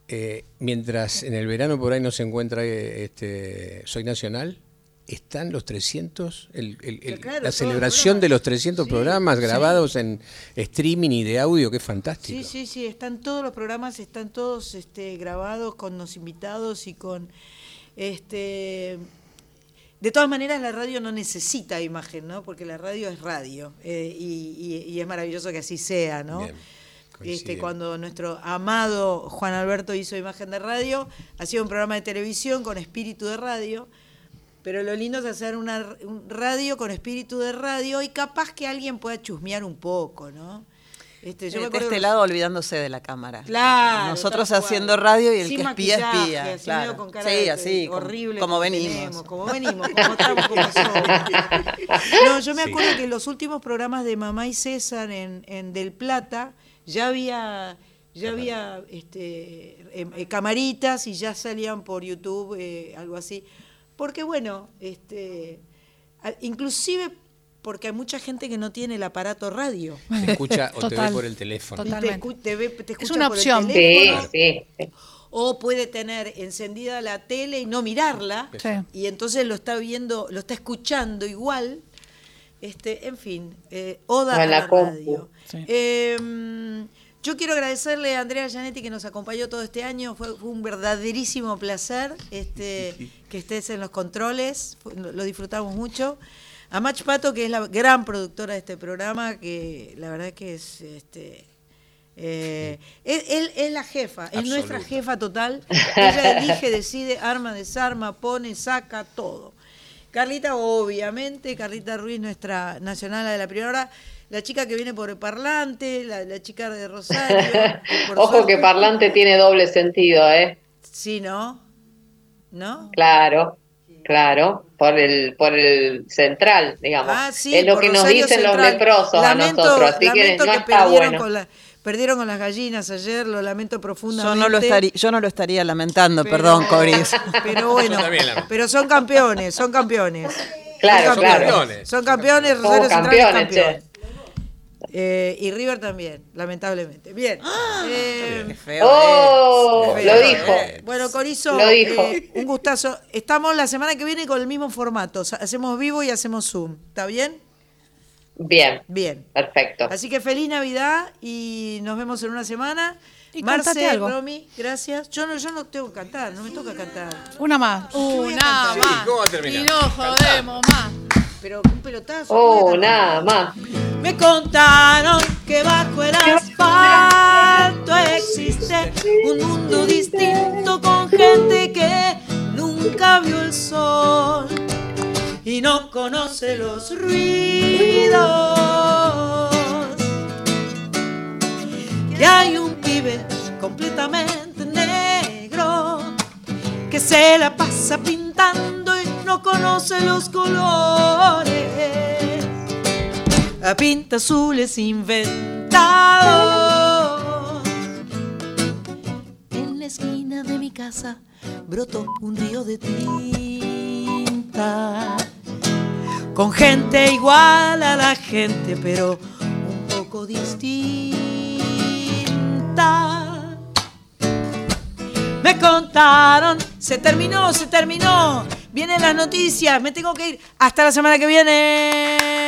eh, mientras en el verano por ahí no se encuentra eh, este, Soy Nacional, están los 300, la celebración de los 300 programas grabados en streaming y de audio, que es fantástico. Sí, sí, sí, están todos los programas, están todos este, grabados con los invitados y con... este de todas maneras, la radio no necesita imagen, ¿no? Porque la radio es radio eh, y, es maravilloso que así sea, ¿no? este, cuando nuestro amado Juan Alberto hizo imagen de radio, hacía un programa de televisión con espíritu de radio, pero lo lindo es hacer una un radio con espíritu de radio y capaz que alguien pueda chusmear un poco, ¿no? Este, yo de este lado olvidándose de la cámara. Claro. Nosotros haciendo radio y el que espía, espía. Así claro. con cara sí, así. Horrible. Como, venimos. como venimos, como estamos, como somos. No, yo me acuerdo que en los últimos programas de Mamá y César en, en Del Plata ya había ya había este, em, eh, camaritas y ya salían por YouTube, eh, algo así. Porque bueno, este, inclusive porque hay mucha gente que no tiene el aparato radio. Te escucha o te ve por el teléfono. Te, es una opción. Sí, sí, O puede tener encendida la tele y no mirarla. Y entonces lo está viendo, lo está escuchando igual. Este, en fin, eh, Oda a la, radio. Em, yo quiero agradecerle a Andrea Gianetti que nos acompañó todo este año. Fue, un verdaderísimo placer este, que estés en los controles. lo disfrutamos mucho. A Mach Pato, que es la gran productora de este programa, que la verdad que es este eh, él, es la jefa, es nuestra jefa total. Ella elige, decide, arma, desarma, pone, saca, todo. Carlita, obviamente, Carlita Ruiz, nuestra nacional de la primera hora, la chica que viene por el parlante, la, chica de Rosario. Ojo que parlante tiene doble sentido, ¿eh? Sí, ¿no? ¿No? Claro. Claro, por el por el central, digamos. Ah, sí, es lo que nos dicen los leprosos a nosotros, así que no está bueno. Con la, perdieron con las gallinas ayer, lo lamento profundamente. Yo no lo estaría, yo no lo estaría lamentando, perdón, Coris. Pero bueno, pero son campeones, son campeones. Claro, son claro. Campeones. Son campeones, Rosario Central es campeón. Eh, y River también, lamentablemente. Bien. Eh, Qué feo oh, lo dijo. Bueno, Corizo, lo dijo. Eh, un gustazo. Estamos la semana que viene con el mismo formato. Hacemos vivo y hacemos Zoom. ¿Está bien? Bien. Bien. Perfecto. Así que feliz Navidad y nos vemos en una semana. Y Marce, algo. Romy, gracias. Yo no, yo no tengo que cantar, no me toca cantar. Una más. Una más. ¿Cómo va a terminar? Y no jodemos más. Pero un pelotazo. Oh, nada más. Me contaron que bajo el asfalto existe un mundo distinto con gente que nunca vio el sol y no conoce los ruidos. Y hay un pibe completamente negro que se la pasa pintando no conoce los colores. A pinta azules inventados. En la esquina de mi casa brotó un río de tinta. Con gente igual a la gente, pero un poco distinta. Me contaron, se terminó, se terminó. Vienen las noticias, me tengo que ir. Hasta la semana que viene.